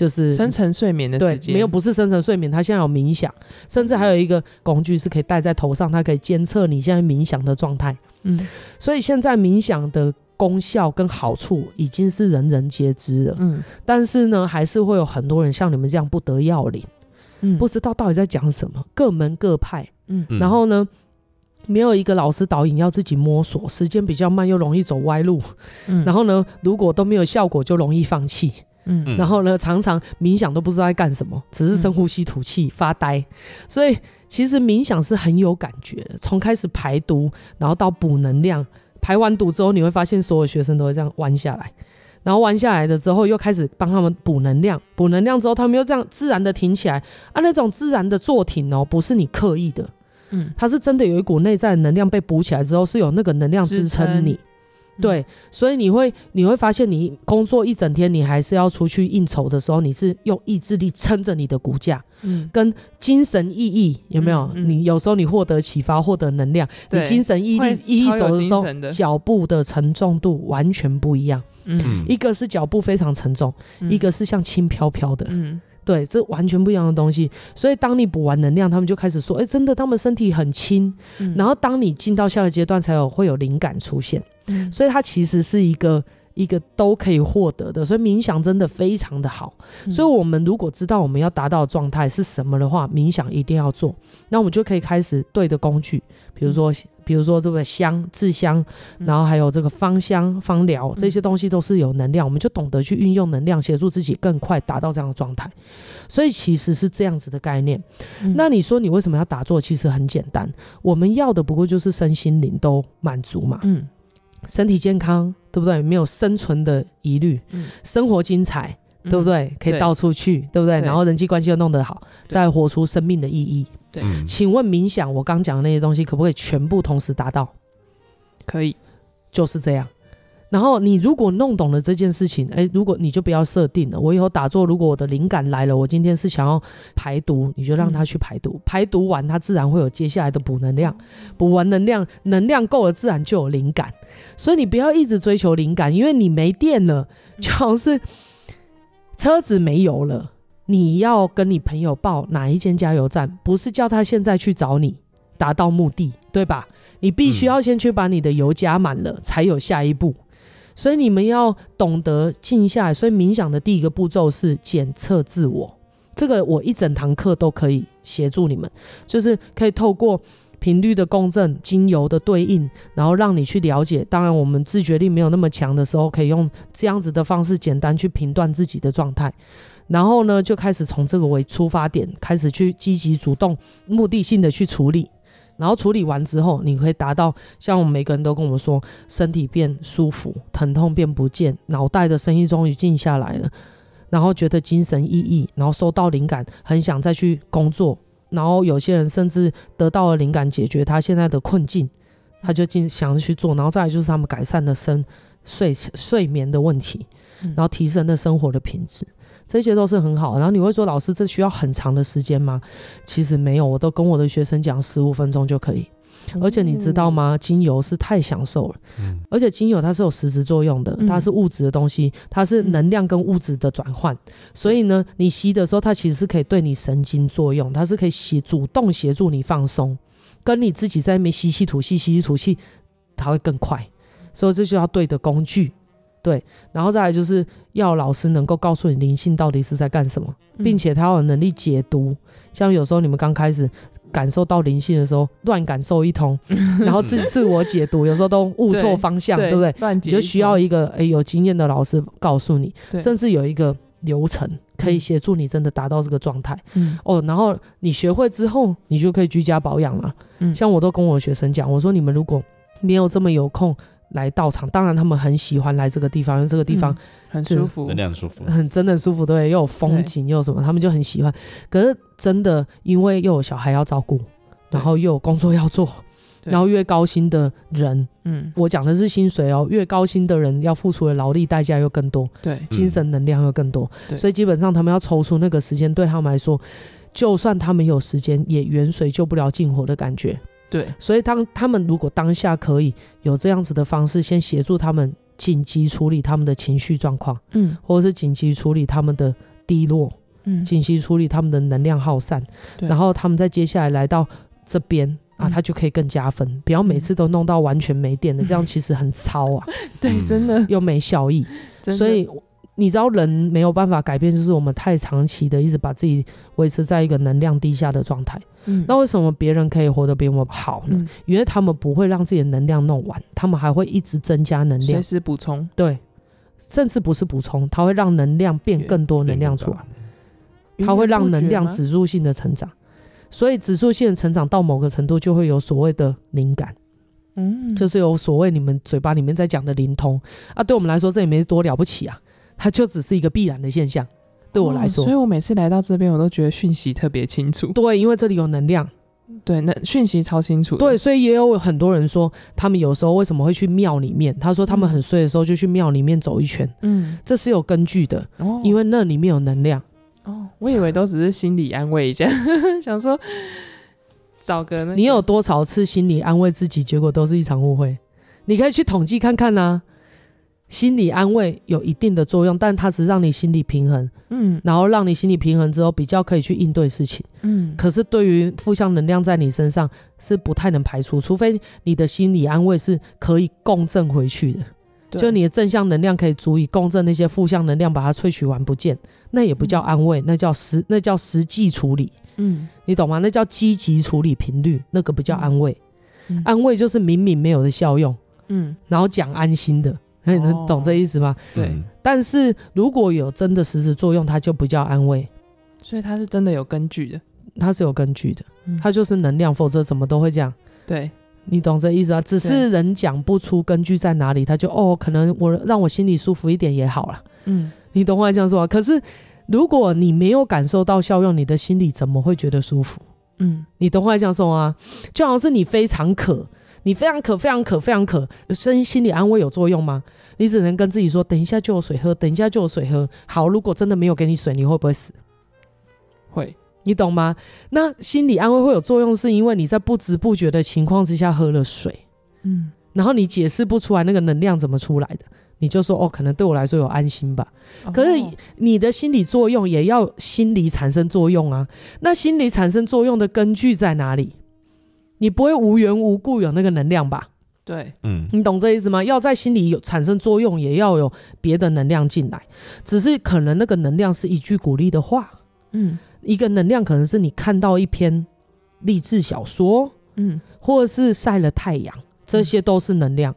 就是深层睡眠的时间，没有，不是深层睡眠，它现在有冥想，甚至还有一个工具是可以戴在头上，它可以监测你现在冥想的状态。嗯，所以现在冥想的功效跟好处已经是人人皆知了。嗯，但是呢，还是会有很多人像你们这样不得要领，嗯，不知道到底在讲什么，各门各派。嗯，然后呢，没有一个老师导引，要自己摸索，时间比较慢，又容易走歪路。嗯，然后呢，如果都没有效果，就容易放弃。嗯，然后呢，常常冥想都不知道在干什么，只是深呼吸吐气、嗯、发呆。所以其实冥想是很有感觉的，从开始排毒，然后到补能量，排完毒之后，你会发现所有学生都会这样弯下来，然后弯下来的之后又开始帮他们补能量，补能量之后他们又这样自然的挺起来啊，那种自然的坐挺哦，不是你刻意的，嗯，它是真的有一股内在的能量被补起来之后，是有那个能量支撑你。对，所以你会你会发现，你工作一整天，你还是要出去应酬的时候，你是用意志力撑着你的骨架，嗯，跟精神意义有没有？嗯嗯、你有时候你获得启发，获得能量，你精神奕奕奕走的时候，脚步的沉重度完全不一样，嗯，一个是脚步非常沉重，嗯、一个是像轻飘飘的，嗯。对，这完全不一样的东西。所以当你补完能量，他们就开始说：“哎，真的，他们身体很轻。嗯”然后当你进到下个阶段，才有会有灵感出现。嗯、所以它其实是一个一个都可以获得的。所以冥想真的非常的好。嗯、所以我们如果知道我们要达到的状态是什么的话，冥想一定要做。那我们就可以开始对的工具，比如说。比如说这个香、制香，然后还有这个芳香、芳疗，这些东西都是有能量，我们就懂得去运用能量，协助自己更快达到这样的状态。所以其实是这样子的概念。那你说你为什么要打坐？其实很简单，我们要的不过就是身心灵都满足嘛。嗯，身体健康，对不对？没有生存的疑虑，生活精彩，对不对？可以到处去，对不对？然后人际关系又弄得好，再活出生命的意义。对，请问冥想，我刚讲的那些东西可不可以全部同时达到？可以，就是这样。然后你如果弄懂了这件事情，哎，如果你就不要设定了。我以后打坐，如果我的灵感来了，我今天是想要排毒，你就让他去排毒。嗯、排毒完，他自然会有接下来的补能量。补完能量，能量够了，自然就有灵感。所以你不要一直追求灵感，因为你没电了，就好像是车子没油了。你要跟你朋友报哪一间加油站，不是叫他现在去找你，达到目的，对吧？你必须要先去把你的油加满了，才有下一步。所以你们要懂得静下来。所以冥想的第一个步骤是检测自我，这个我一整堂课都可以协助你们，就是可以透过频率的共振、精油的对应，然后让你去了解。当然，我们自觉力没有那么强的时候，可以用这样子的方式简单去评断自己的状态。然后呢，就开始从这个为出发点，开始去积极主动、目的性的去处理。然后处理完之后，你可以达到像我们每个人都跟我们说，身体变舒服，疼痛变不见，脑袋的声音终于静下来了，然后觉得精神奕奕，然后收到灵感，很想再去工作。然后有些人甚至得到了灵感，解决他现在的困境，他就进想去做。然后再就是他们改善了生睡睡眠的问题，然后提升了生活的品质。这些都是很好，然后你会说，老师，这需要很长的时间吗？其实没有，我都跟我的学生讲，十五分钟就可以。而且你知道吗？精油是太享受了，而且精油它是有实质作用的，它是物质的东西，它是能量跟物质的转换。所以呢，你吸的时候，它其实是可以对你神经作用，它是可以协主动协助你放松，跟你自己在那边吸气吐气吸气吐气，它会更快。所以这就要对的工具。对，然后再来就是要老师能够告诉你灵性到底是在干什么，并且他有能力解读。像有时候你们刚开始感受到灵性的时候，乱感受一通，然后自自我解读，有时候都误错方向，对，对不对？乱解，你就需要一个诶有经验的老师告诉你，甚至有一个流程可以协助你真的达到这个状态。嗯，哦，然后你学会之后，你就可以居家保养了。嗯，像我都跟我学生讲，我说你们如果没有这么有空。来到场，当然他们很喜欢来这个地方，因为这个地方、嗯、很舒服，能量舒服，很真的舒服，对，又有风景，又有什么，他们就很喜欢。可是真的，因为又有小孩要照顾，然后又有工作要做，然后越高薪的人，嗯，我讲的是薪水哦，越高薪的人要付出的劳力代价又更多，对，精神能量又更多，对。所以基本上他们要抽出那个时间，对他们来说，就算他们有时间，也远水救不了近火的感觉。对，所以当他们如果当下可以有这样子的方式，先协助他们紧急处理他们的情绪状况，嗯，或者是紧急处理他们的低落，嗯，紧急处理他们的能量耗散，然后他们再接下来来到这边啊，他就可以更加分，嗯、不要每次都弄到完全没电的，嗯、这样其实很糙啊，对，真的。又没效益，所以。你知道人没有办法改变，就是我们太长期的一直把自己维持在一个能量低下的状态。嗯，那为什么别人可以活得比我们好呢？嗯，因为他们不会让自己的能量弄完，他们还会一直增加能量，随时补充。对，甚至不是补充，它会让能量变更多能量出来，它会让能量指数性的成长。所以指数性的成长到某个程度，就会有所谓的灵感。嗯，就是有所谓你们嘴巴里面在讲的灵通啊。对我们来说，这也没多了不起啊，它就只是一个必然的现象。对我来说，哦，所以我每次来到这边，我都觉得讯息特别清楚。对，因为这里有能量。对，那讯息超清楚。对，所以也有很多人说，他们有时候为什么会去庙里面？他说他们很睡的时候就去庙里面走一圈。嗯，这是有根据的，哦，因为那里面有能量。哦，我以为都只是心理安慰一下，想说找个、那个。你有多少次心理安慰自己，结果都是一场误会？你可以去统计看看呐、啊。心理安慰有一定的作用，但它只是让你心理平衡，嗯，然后让你心理平衡之后比较可以去应对事情，嗯。可是对于负向能量在你身上是不太能排除，除非你的心理安慰是可以共振回去的，就你的正向能量可以足以共振那些负向能量，把它萃取完不见，那也不叫安慰，那叫实那叫实际处理，嗯，你懂吗？那叫积极处理频率，那个不叫安慰，嗯，安慰就是明明没有的效用，嗯，然后讲安心的。那你能懂这意思吗？对。但是如果有真的实质作用，它就不叫安慰。所以它是真的有根据的，它是有根据的，它就是能量，否则怎么都会这样。对，你懂这意思啊？只是人讲不出根据在哪里，他就哦，可能我让我心里舒服一点也好了。嗯，你懂我这样说啊？可是如果你没有感受到效用，你的心里怎么会觉得舒服？嗯，你懂我这样说啊？就好像是你非常渴。你非常渴，非常渴，非常渴，身心理安慰有作用吗？你只能跟自己说，等一下就有水喝，等一下就有水喝。好，如果真的没有给你水，你会不会死？会，你懂吗？那心理安慰会有作用，是因为你在不知不觉的情况之下喝了水，嗯，然后你解释不出来那个能量怎么出来的，你就说哦，可能对我来说有安心吧。哦、可是你的心理作用也要心理产生作用啊。那心理产生作用的根据在哪里？你不会无缘无故有那个能量吧？对，嗯，你懂这意思吗？要在心里有产生作用，也要有别的能量进来。只是可能那个能量是一句鼓励的话，嗯，一个能量可能是你看到一篇励志小说，嗯，或者是晒了太阳，这些都是能量，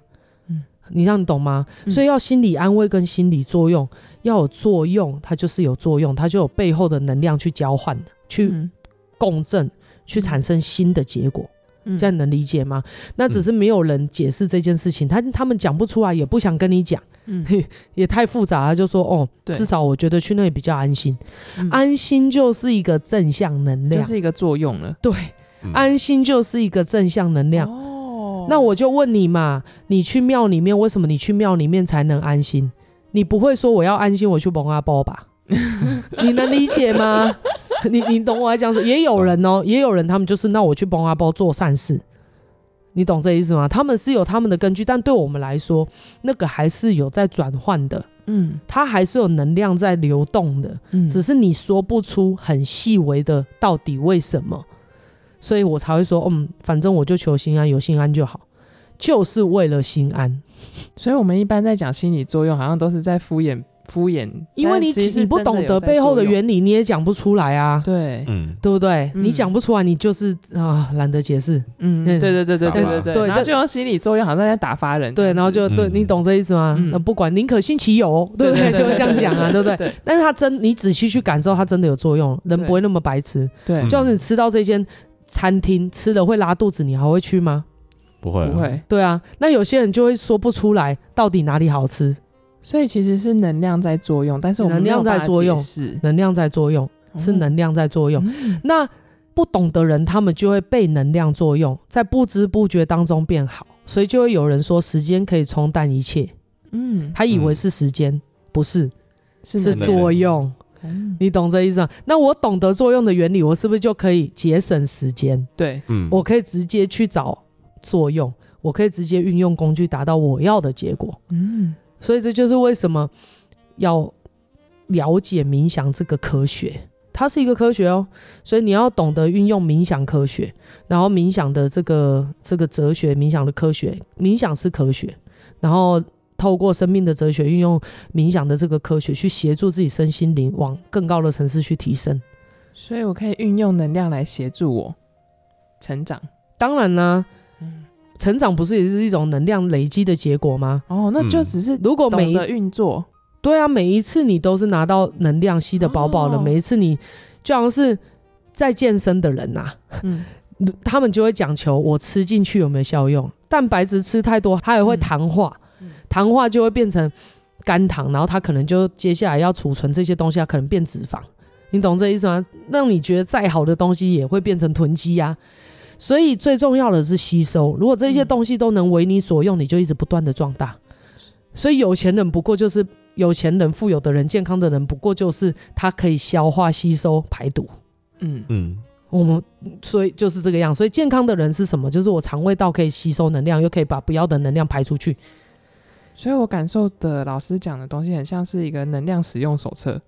嗯，你这样你懂吗？嗯，所以要心理安慰跟心理作用要有作用，它就是有作用，它就有背后的能量去交换，去共振，去产生新的结果。这样能理解吗？那只是没有人解释这件事情，他他们讲不出来，也不想跟你讲，嗯，也太复杂了。就说哦，至少我觉得去那里比较安心，安心就是一个正向能量，就是一个作用了。对，安心就是一个正向能量。哦，那我就问你嘛，你去庙里面，为什么你去庙里面才能安心？你不会说我要安心，我去蒙阿波吧？你能理解吗？你你懂我在讲什么？也有人哦，也有人他们就是那我去帮阿包做善事，你懂这意思吗？他们是有他们的根据，但对我们来说，那个还是有在转换的，嗯，它还是有能量在流动的，嗯，只是你说不出很细微的到底为什么，所以我才会说，嗯，反正我就求心安，有心安就好，就是为了心安。所以我们一般在讲心理作用，好像都是在敷衍。敷衍，因为你你不懂得背后的原理，你也讲不出来啊。对，嗯，对不对？你讲不出来，你就是啊，懒得解释。嗯，对对对对对对对。然后就用心理作用，好像在打发人。对，然后就对你懂这意思吗？那不管宁可信其有，对不对？就会这样讲啊，对不对？但是他真，你仔细去感受，他真的有作用。人不会那么白痴。对，就像你吃到这间餐厅吃了会拉肚子，你还会去吗？不会，不会。对啊，那有些人就会说不出来到底哪里好吃。所以其实是能量在作用，但是我们能量在作用，是能量在作用，是能量在作用。嗯、那不懂的人，他们就会被能量作用，在不知不觉当中变好。所以就会有人说，时间可以冲淡一切。嗯，他以为是时间，不是，是是作用。嗯、你懂这意思吗？那我懂得作用的原理，我是不是就可以节省时间？对，嗯，我可以直接去找作用，我可以直接运用工具达到我要的结果。嗯。所以这就是为什么要了解冥想这个科学，它是一个科学哦。所以你要懂得运用冥想科学，然后冥想的这个这个哲学，冥想的科学，冥想是科学，然后透过生命的哲学，运用冥想的这个科学去协助自己身心灵往更高的层次去提升。所以我可以运用能量来协助我成长。当然呢。成长不是也是一种能量累积的结果吗？哦，那就只是如果每一个运作，对啊，每一次你都是拿到能量吸的饱饱的，哦、每一次你就好像是在健身的人呐、啊，嗯，他们就会讲求我吃进去有没有效用。蛋白质吃太多，它也会糖化，糖化就会变成肝糖，然后它可能就接下来要储存这些东西，它可能变脂肪。你懂这意思吗？让你觉得再好的东西也会变成囤积呀。所以最重要的是吸收。如果这些东西都能为你所用，你就一直不断的壮大。所以有钱人不过就是有钱人，富有的人，健康的人不过就是他可以消化、吸收、排毒。嗯嗯。我们所以就是这个样，所以健康的人是什么？就是我肠胃道可以吸收能量，又可以把不要的能量排出去。所以我感受的老师讲的东西很像是一个能量使用手册。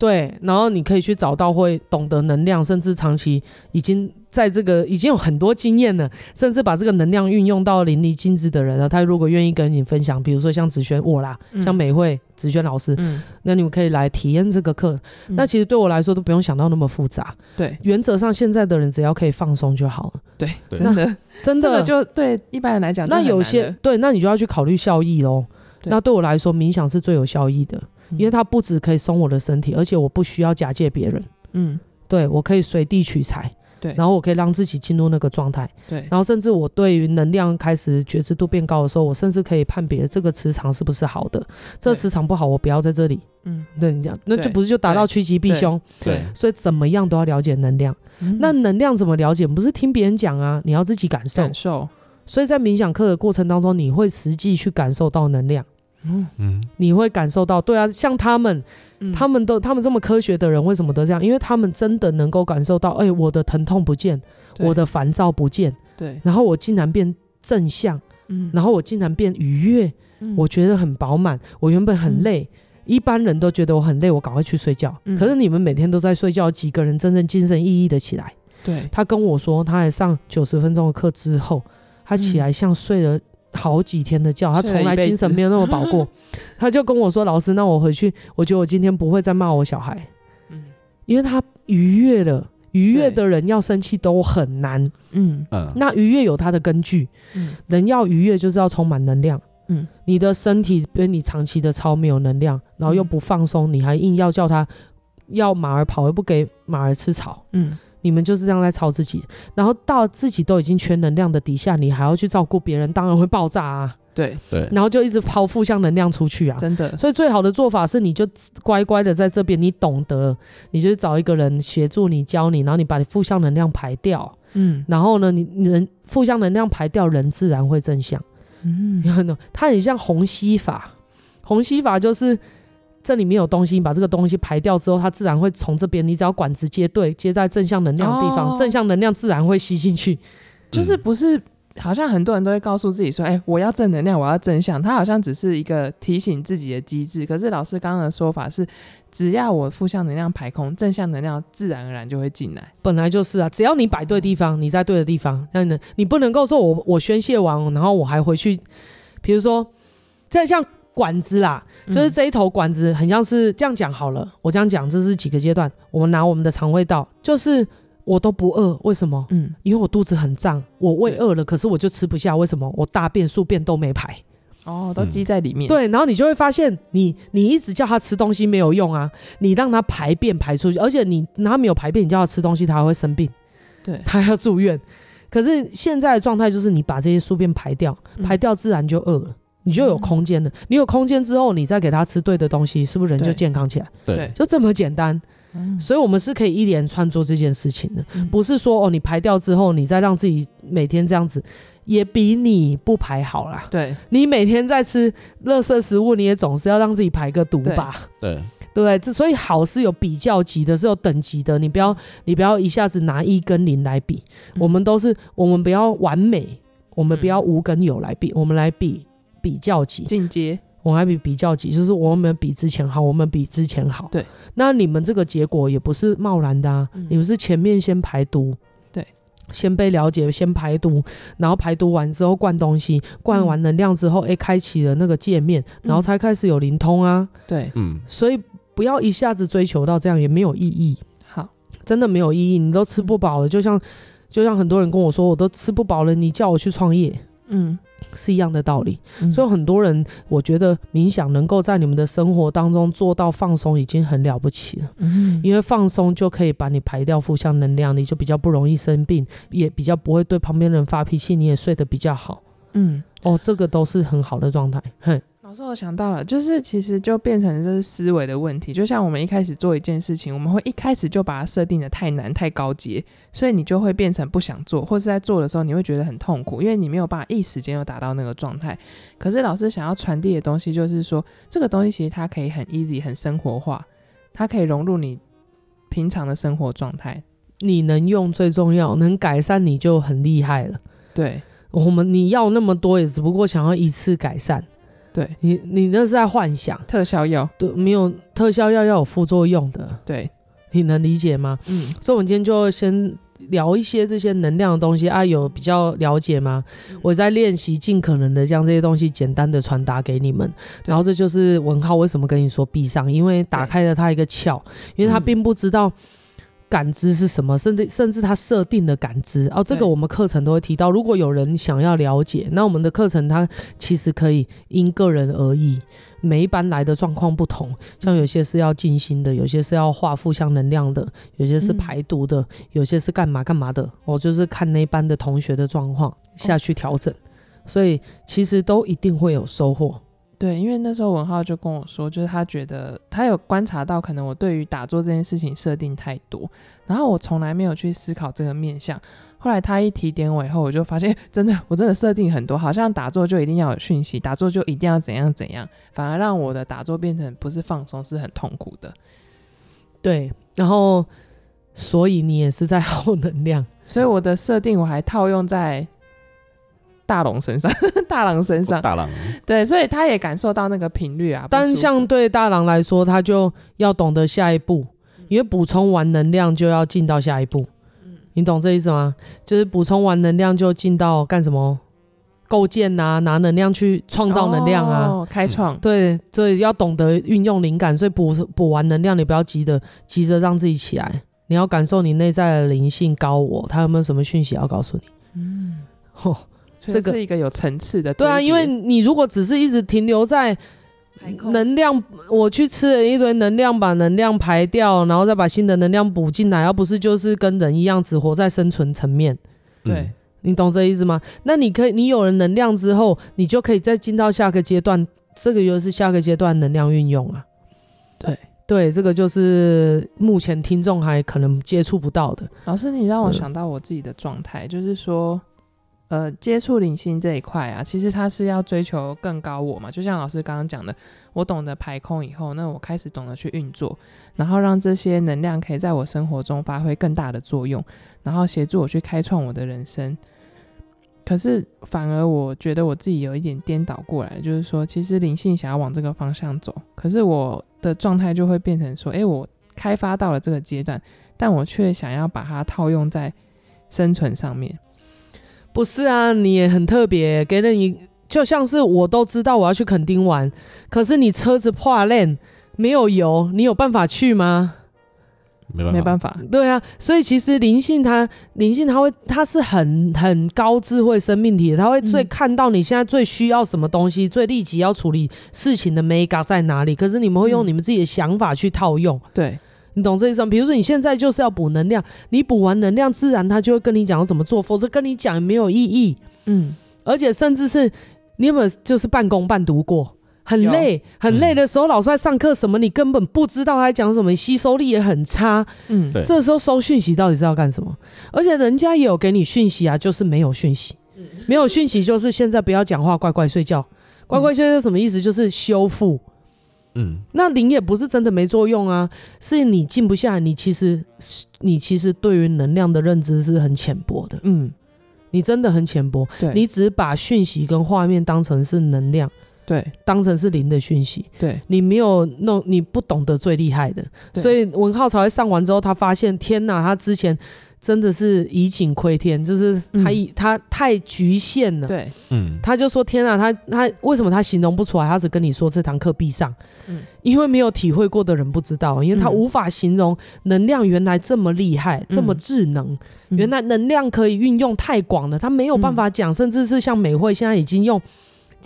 对，然后你可以去找到会懂得能量，甚至长期已经在这个已经有很多经验了，甚至把这个能量运用到淋漓尽致的人了。他如果愿意跟你分享，比如说像子轩我啦，嗯、像美惠、子轩老师，嗯，那你们可以来体验这个课。嗯、那其实对我来说都不用想到那么复杂。对，原则上现在的人只要可以放松就好了。对，对真的真的 就对一般人来讲，那有些对，那你就要去考虑效益喽。那对我来说，冥想是最有效益的。因为它不只可以松我的身体，而且我不需要假借别人。嗯，对，我可以随地取材。对，然后我可以让自己进入那个状态。对，然后甚至我对于能量开始觉知度变高的时候，我甚至可以判别这个磁场是不是好的。这个磁场不好，我不要在这里。嗯，对你讲，那就不是就达到趋吉避凶？对，所以怎么样都要了解能量。那能量怎么了解？不是听别人讲啊，你要自己感受。感受。所以在冥想课的过程当中，你会实际去感受到能量。嗯嗯，你会感受到，对啊，像他们，嗯、他们都他们这么科学的人，为什么都这样？因为他们真的能够感受到，哎、欸，我的疼痛不见，我的烦躁不见，对，然后我竟然变正向，嗯，然后我竟然变愉悦，嗯、我觉得很饱满。我原本很累，嗯、一般人都觉得我很累，我赶快去睡觉。嗯、可是你们每天都在睡觉，几个人真正精神奕奕的起来？对，他跟我说，他还上九十分钟的课之后，他起来像睡了。好几天的觉，他从来精神没有那么饱过。他就跟我说：“老师，那我回去，我觉得我今天不会再骂我小孩。”嗯，因为他愉悦了，愉悦的人要生气都很难。嗯嗯，那愉悦有他的根据。嗯，人要愉悦就是要充满能量。嗯，你的身体跟你长期的操没有能量，然后又不放松，你还硬要叫他要马儿跑，又不给马儿吃草。嗯。你们就是这样在操自己，然后到自己都已经缺能量的底下，你还要去照顾别人，当然会爆炸啊！对对，然后就一直抛负向能量出去啊！真的，所以最好的做法是，你就乖乖的在这边，你懂得，你就找一个人协助你，教你，然后你把你负向能量排掉，嗯，然后呢，你你人负向能量排掉，人自然会正向，嗯，你看懂？它很像虹吸法，虹吸法就是。这里面有东西，你把这个东西排掉之后，它自然会从这边。你只要管子接对，接在正向能量的地方，哦、正向能量自然会吸进去。就是不是？好像很多人都会告诉自己说：“哎、欸，我要正能量，我要正向。”它好像只是一个提醒自己的机制。可是老师刚刚的说法是，只要我负向能量排空，正向能量自然而然就会进来。本来就是啊，只要你摆对地方，你在对的地方，那你你不能够说我我宣泄完，然后我还回去，比如说在像。管子啦，就是这一头管子，很像是这样讲好了。嗯、我这样讲，这是几个阶段。我们拿我们的肠胃道，就是我都不饿，为什么？嗯，因为我肚子很胀，我胃饿了，可是我就吃不下，为什么？我大便、宿便都没排，哦，都积在里面。对，然后你就会发现你，你你一直叫他吃东西没有用啊，你让他排便排出去，而且你他没有排便，你叫他吃东西，他还会生病，对，他要住院。可是现在的状态就是，你把这些宿便排掉，排掉自然就饿了。你就有空间了。嗯、你有空间之后，你再给他吃对的东西，是不是人就健康起来？对，就这么简单。嗯、所以，我们是可以一连串做这件事情的，嗯、不是说哦，你排掉之后，你再让自己每天这样子，也比你不排好啦。对，你每天在吃垃圾食物，你也总是要让自己排个毒吧？对，对不对？这所以好是有比较级的，是有等级的。你不要，你不要一下子拿一跟零来比。嗯、我们都是，我们不要完美，我们不要无跟有来比，嗯、我们来比。比较级。进阶，我还比比较级，就是我们比之前好，我们比之前好。对，那你们这个结果也不是贸然的啊，嗯、你们是前面先排毒，对，先被了解，先排毒，然后排毒完之后灌东西，灌完能量之后，哎、嗯，开启了那个界面，然后才开始有灵通啊。对，嗯，所以不要一下子追求到这样，也没有意义。好，真的没有意义，你都吃不饱了，就像就像很多人跟我说，我都吃不饱了，你叫我去创业。嗯，是一样的道理。嗯所以很多人，我觉得冥想能够在你们的生活当中做到放松，已经很了不起了。嗯因为放松就可以把你排掉负向能量，你就比较不容易生病，也比较不会对旁边人发脾气，你也睡得比较好。嗯，哦，这个都是很好的状态。嘿，老师，我想到了，就是其实就变成这是思维的问题。就像我们一开始做一件事情，我们会一开始就把它设定的太难、太高阶，所以你就会变成不想做，或是在做的时候你会觉得很痛苦，因为你没有办法一时间就达到那个状态。可是老师想要传递的东西就是说，这个东西其实它可以很 easy、很生活化，它可以融入你平常的生活状态。你能用最重要，能改善你就很厉害了。对我们你要那么多，也只不过想要一次改善。对，你你那是在幻想，特效药，对，没有特效药要有副作用的，对，你能理解吗？嗯，所以，我们今天就先聊一些这些能量的东西。啊，有比较了解吗？我在练习尽可能的将这些东西简单的传达给你们，然后这就是文浩为什么跟你说闭上，因为打开了他一个窍，因为他并不知道感知是什么，甚至甚至他设定的感知哦，这个我们课程都会提到。如果有人想要了解，那我们的课程它其实可以因个人而异。每一班来的状况不同，像有些是要静心的，有些是要化负向能量的，有些是排毒的，有些是干嘛干嘛的。我就是看那班的同学的状况下去调整，所以其实都一定会有收获。对，因为那时候文浩就跟我说，就是他觉得他有观察到，可能我对于打坐这件事情设定太多，然后我从来没有去思考这个面向。后来他一提点我以后，我就发现 真的，我真的设定很多，好像打坐就一定要有讯息，打坐就一定要怎样怎样，反而让我的打坐变成不是放松，是很痛苦的。对，然后所以你也是在 耗能量，所以我的设定我还套用在大龙身上，大狼身上，大狼，对，所以他也感受到那个频率啊。但相对大狼来说，他就要懂得下一步，因为补充完能量就要进到下一步。嗯你懂这意思吗？就是补充完能量就进到干什么？构建啊，拿能量去创造能量啊，哦、开创。对，所以要懂得运用灵感。所以补补完能量，你不要急着急着让自己起来，你要感受你内在的灵性高我，他有没有什么讯息要告诉你？嗯，吼，这个是一个有层次的。对啊，因为你如果只是一直停留在。能量，我去吃了一堆能量，把能量排掉，然后再把新的能量补进来，而不是就是跟人一样只活在生存层面。对、嗯，你懂这意思吗？那你可以，你有了能量之后，你就可以再进到下个阶段，这个就是下个阶段能量运用啊。对对，这个就是目前听众还可能接触不到的。老师，你让我想到我自己的状态，就是说。呃，接触灵性这一块啊，其实它是要追求更高我嘛。就像老师刚刚讲的，我懂得排空以后，那我开始懂得去运作，然后让这些能量可以在我生活中发挥更大的作用，然后协助我去开创我的人生。可是反而我觉得我自己有一点颠倒过来，就是说，其实灵性想要往这个方向走，可是我的状态就会变成说，诶，我开发到了这个阶段，但我却想要把它套用在生存上面。不是啊，你也很特别，给了你就像是我都知道我要去垦丁玩，可是你车子破烂没有油，你有办法去吗？没办法，没办法。对啊，所以其实灵性它灵性它会它是很很高智慧生命体，它会最看到你现在最需要什么东西，嗯、最立即要处理事情的 mega 在哪里。可是你们会用你们自己的想法去套用，嗯、对。你懂这意思吗？比如说你现在就是要补能量，你补完能量，自然他就会跟你讲要怎么做，否则跟你讲也没有意义。嗯，而且甚至是你有没有就是半工半读过，很累很累的时候，老师在上课什么，你根本不知道他在讲什么，吸收力也很差。嗯，对。这时候收讯息到底是要干什么？而且人家也有给你讯息啊，就是没有讯息，没有讯息就是现在不要讲话，乖乖睡觉。乖乖睡觉什么意思？就是修复。嗯，那灵也不是真的没作用啊，是你静不下来。你其实，你其实对于能量的认知是很浅薄的。嗯，你真的很浅薄。对，你只把讯息跟画面当成是能量。对当成是零的讯息。对，你没有弄，你不懂得最厉害的，所以文浩才会上完之后，他发现天哪，他之前真的是以景窥天，就是他以、嗯、他太局限了。对，嗯，他就说天啊，他他为什么他形容不出来？他只跟你说这堂课必上，嗯，因为没有体会过的人不知道，因为他无法形容能量原来这么厉害，嗯、这么智能。嗯、原来能量可以运用太广了，他没有办法讲，嗯、甚至是像美惠现在已经用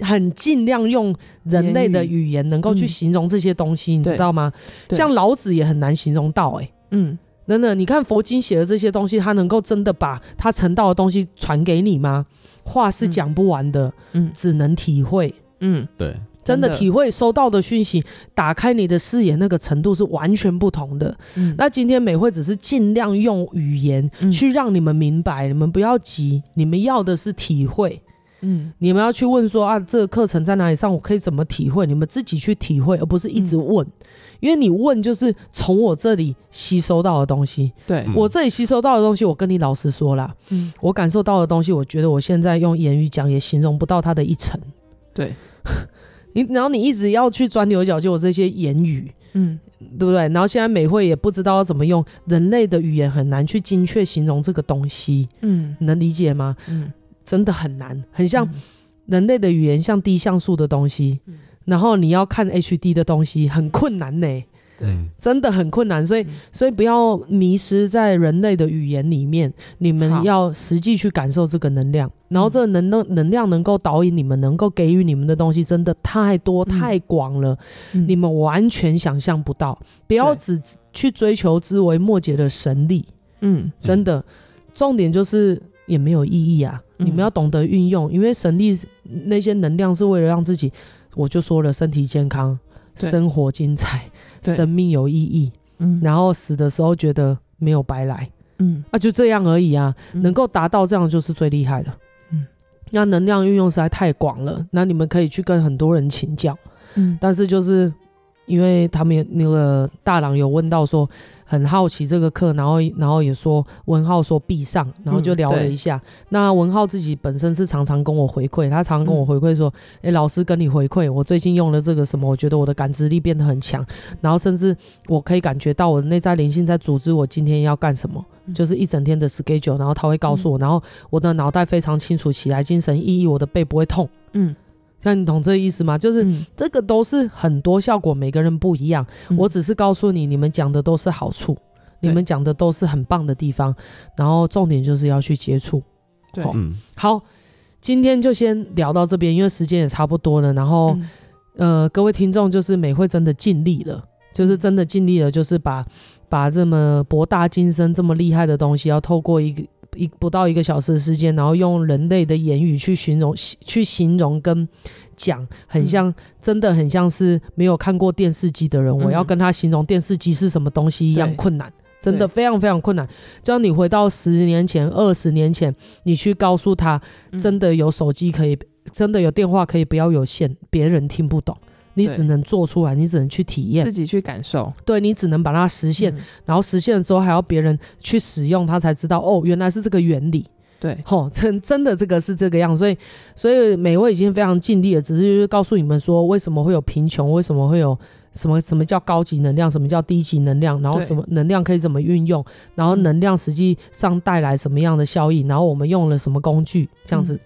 很尽量用人类的语。言能够去形容这些东西，嗯、你知道吗？像老子也很难形容到、欸，哎，嗯。真的，你看佛经写的这些东西，他能够真的把他成道的东西传给你吗？话是讲不完的，嗯，只能体会，嗯，对，真的体会收到的讯息，打开你的视野，那个程度是完全不同的。嗯，那今天美惠只是尽量用语言去让你们明白，嗯、你们不要急，你们要的是体会。嗯，你们要去问说啊，这个课程在哪里上？我可以怎么体会？你们自己去体会，而不是一直问。嗯、因为你问就是从我这里吸收到的东西。对，我这里吸收到的东西，我跟你老实说啦，嗯，我感受到的东西，我觉得我现在用言语讲也形容不到它的一成。对，你然后你一直要去钻牛角尖，我这些言语，嗯，对不对？然后现在美会也不知道要怎么用人类的语言，很难去精确形容这个东西。嗯，能理解吗？嗯。真的很难，很像人类的语言，像低像素的东西，嗯、然后你要看 HD 的东西，很困难呢、欸。对，真的很困难，所以，嗯、所以不要迷失在人类的语言里面，你们要实际去感受这个能量，然后这个能能能量能够导引你们，能够给予你们的东西，真的太多太广了，嗯、你们完全想象不到。不要只去追求枝微末节的神力，嗯，真的，重点就是。也没有意义啊！你们要懂得运用，嗯、因为神力那些能量是为了让自己，我就说了，身体健康，生活精彩，生命有意义。嗯，然后死的时候觉得没有白来。嗯，啊，就这样而已啊！嗯、能够达到这样就是最厉害的。嗯，那能量运用实在太广了，那你们可以去跟很多人请教。嗯，但是就是。因为他们那个大郎有问到说很好奇这个课，然后然后也说文浩说必上，然后就聊了一下。嗯、那文浩自己本身是常常跟我回馈，他常常跟我回馈说：“哎、嗯欸，老师跟你回馈，我最近用了这个什么，我觉得我的感知力变得很强，然后甚至我可以感觉到我的内在灵性在组织我今天要干什么，嗯、就是一整天的 schedule，然后他会告诉我，嗯、然后我的脑袋非常清楚起来，精神奕奕，我的背不会痛。”嗯。像你懂这个意思吗？就是这个都是很多效果，每个人不一样。嗯、我只是告诉你，你们讲的都是好处，你们讲的都是很棒的地方。然后重点就是要去接触。对，嗯，好，今天就先聊到这边，因为时间也差不多了。然后，嗯、呃，各位听众，就是美会真的尽力了，就是真的尽力了，就是把把这么博大精深、这么厉害的东西，要透过一个。一不到一个小时的时间，然后用人类的言语去形容、去形容跟讲，很像，嗯、真的很像是没有看过电视机的人，嗯、我要跟他形容电视机是什么东西一样困难，真的非常非常困难。就像你回到十年前、二十年前，你去告诉他，真的有手机可以，嗯、真的有电话可以不要有线，别人听不懂。你只能做出来，你只能去体验，自己去感受。对，你只能把它实现，嗯、然后实现了之后还要别人去使用，他才知道哦，原来是这个原理。对，吼，真真的这个是这个样，所以所以美味已经非常尽力了，只是就是告诉你们说，为什么会有贫穷，为什么会有什么什么叫高级能量，什么叫低级能量，然后什么能量可以怎么运用，然后能量实际上带来什么样的效益，然后我们用了什么工具，这样子。嗯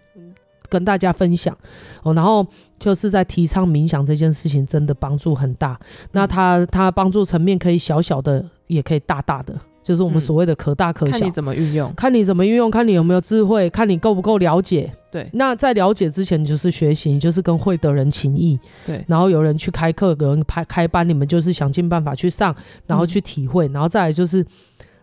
跟大家分享哦，然后就是在提倡冥想这件事情，真的帮助很大。那它它帮助层面可以小小的，也可以大大的，就是我们所谓的可大可小。看你怎么运用，看你怎么运用，看你有没有智慧，看你够不够了解。对。那在了解之前，就是学习，就是跟会的人情谊。对。然后有人去开课，有人开开班，你们就是想尽办法去上，然后去体会，然后再来就是。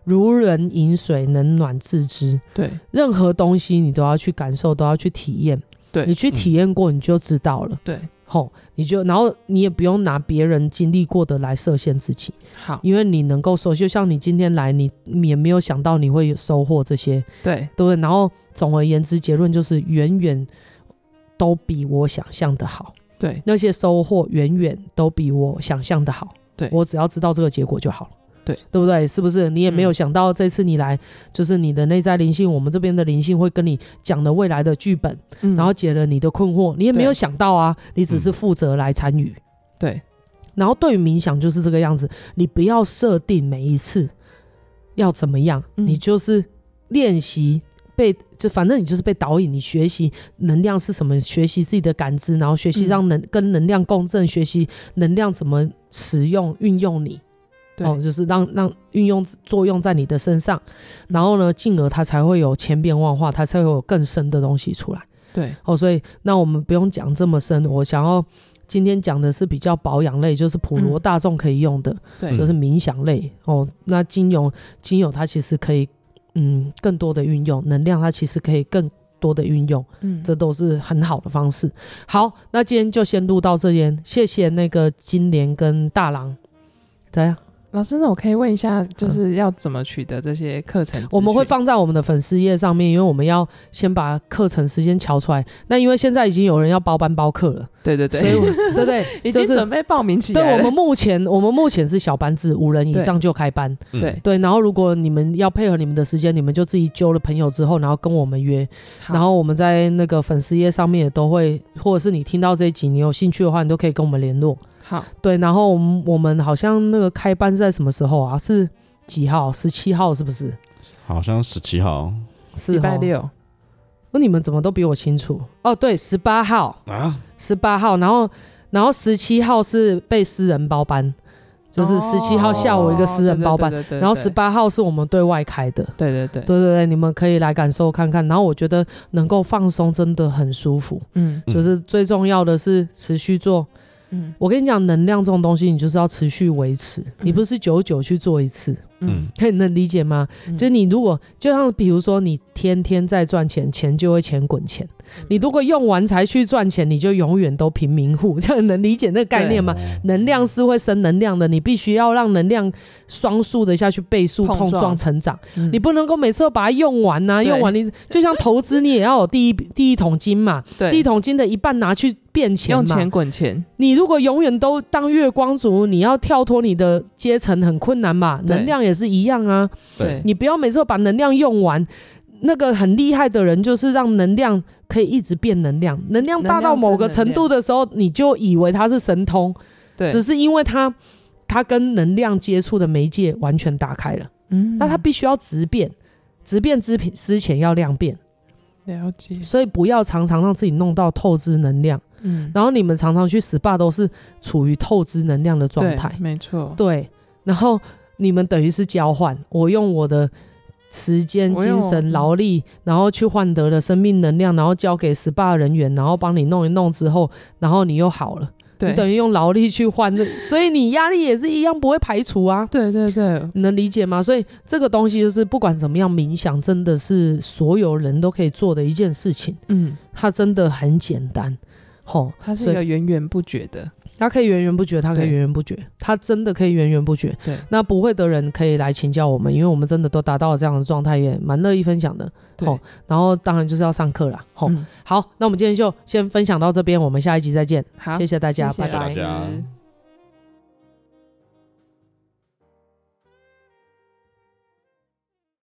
如人饮水，冷暖自知。对，任何东西你都要去感受，都要去体验。对，你去体验过，你就知道了。对，吼，你就然后你也不用拿别人经历过的来设限自己。好，因为你能够收，就像你今天来，你也没有想到你会收获这些。对，对不对？然后总而言之，结论就是远远都比我想象的好。对，那些收获远远都比我想象的好。对，我只要知道这个结果就好了。对对不对？是不是？你也没有想到这次你来，就是你的内在灵性，我们这边的灵性会跟你讲的未来的剧本，嗯然后解了你的困惑，你也没有想到啊，你只是负责来参与。对，然后对于冥想就是这个样子，你不要设定每一次要怎么样，嗯你就是练习被就反正你就是被导引，你学习能量是什么，学习自己的感知，然后学习让能、嗯跟能量共振，学习能量怎么使用运用你。对哦，就是让让运用作用在你的身上，然后呢，进而它才会有千变万化，它才会有更深的东西出来。对，哦，所以那我们不用讲这么深，我想要今天讲的是比较保养类，就是普罗大众可以用的，对，就是冥想类。哦，那精油精油它其实可以嗯更多的运用，能量它其实可以更多的运用，嗯，这都是很好的方式。好，那今天就先录到这边，谢谢那个金莲跟大郎，怎样？老师，那我可以问一下，就是要怎么取得这些课程？我们会放在我们的粉丝页上面，因为我们要先把课程时间敲出来。那因为现在已经有人要包班包课了，对对对，所以我对不 对？已经准备报名起来了。对我们目前，我们目前是小班制，五人以上就开班。嗯对，对，然后如果你们要配合你们的时间，你们就自己揪了朋友之后，然后跟我们约，然后我们在那个粉丝页上面也都会，或者是你听到这一集，你有兴趣的话，你都可以跟我们联络。好，对，然后我们我们好像那个开班是在什么时候啊？是几号？十七号是不是？好像十七号。礼拜六，那你们怎么都比我清楚？哦，对，十八号，啊，十八号，然后然后十七号是被私人包班，就是十七号下午一个私人包班，哦，对对对对然后十八号是我们对外开的。对对对，对对对，你们可以来感受看看。然后我觉得能够放松真的很舒服，嗯嗯就是最重要的是持续做。嗯。我跟你讲，能量这种东西，你就是要持续维持，你不是久久去做一次，嗯，可以能理解吗？嗯就是你如果就像比如说，你天天在赚钱，钱就会钱滚钱。你如果用完才去赚钱，你就永远都贫民户。这样能理解那个概念吗？能量是会生能量的，你必须要让能量双数的下去倍数碰碰撞撞成长。嗯你不能够每次都把它用完呐、对用完你就像投资，你也要有第一 第一桶金嘛，对第一桶金的一半拿去变钱嘛。用钱滚钱，你如果永远都当月光族，你要跳脱你的阶层很困难嘛。能量也是一样啊，对，你不要每次都把能量用完。那个很厉害的人，就是让能量可以一直变能量，能量大到某个程度的时候，你就以为他是神通，对，只是因为他他跟能量接触的媒介完全打开了。嗯那他必须要直变，直变之品之前要量变，了解，所以不要常常让自己弄到透支能量。嗯，然后你们常常去 SPA 都是处于透支能量的状态，没错，对。然后你们等于是交换，我用我的时间、精神、劳力，然后去换得了生命能量，然后交给 SPA 人员，然后帮你弄一弄之后，然后你又好了。对，你等于用劳力去换，所以你压力也是一样不会排除啊。对对对，你能理解吗？所以这个东西就是不管怎么样，冥想真的是所有人都可以做的一件事情。嗯，它真的很简单，吼，它是一个源源不绝的，它可以源源不绝，它可以源源不绝，它真的可以源源不绝。对。那不会的人可以来请教我们，因为我们真的都达到了这样的状态，也蛮乐意分享的。对。吼，然后当然就是要上课啦。哦，嗯。好，那我们今天就先分享到这边，我们下一集再见，好，谢谢大家，谢谢拜拜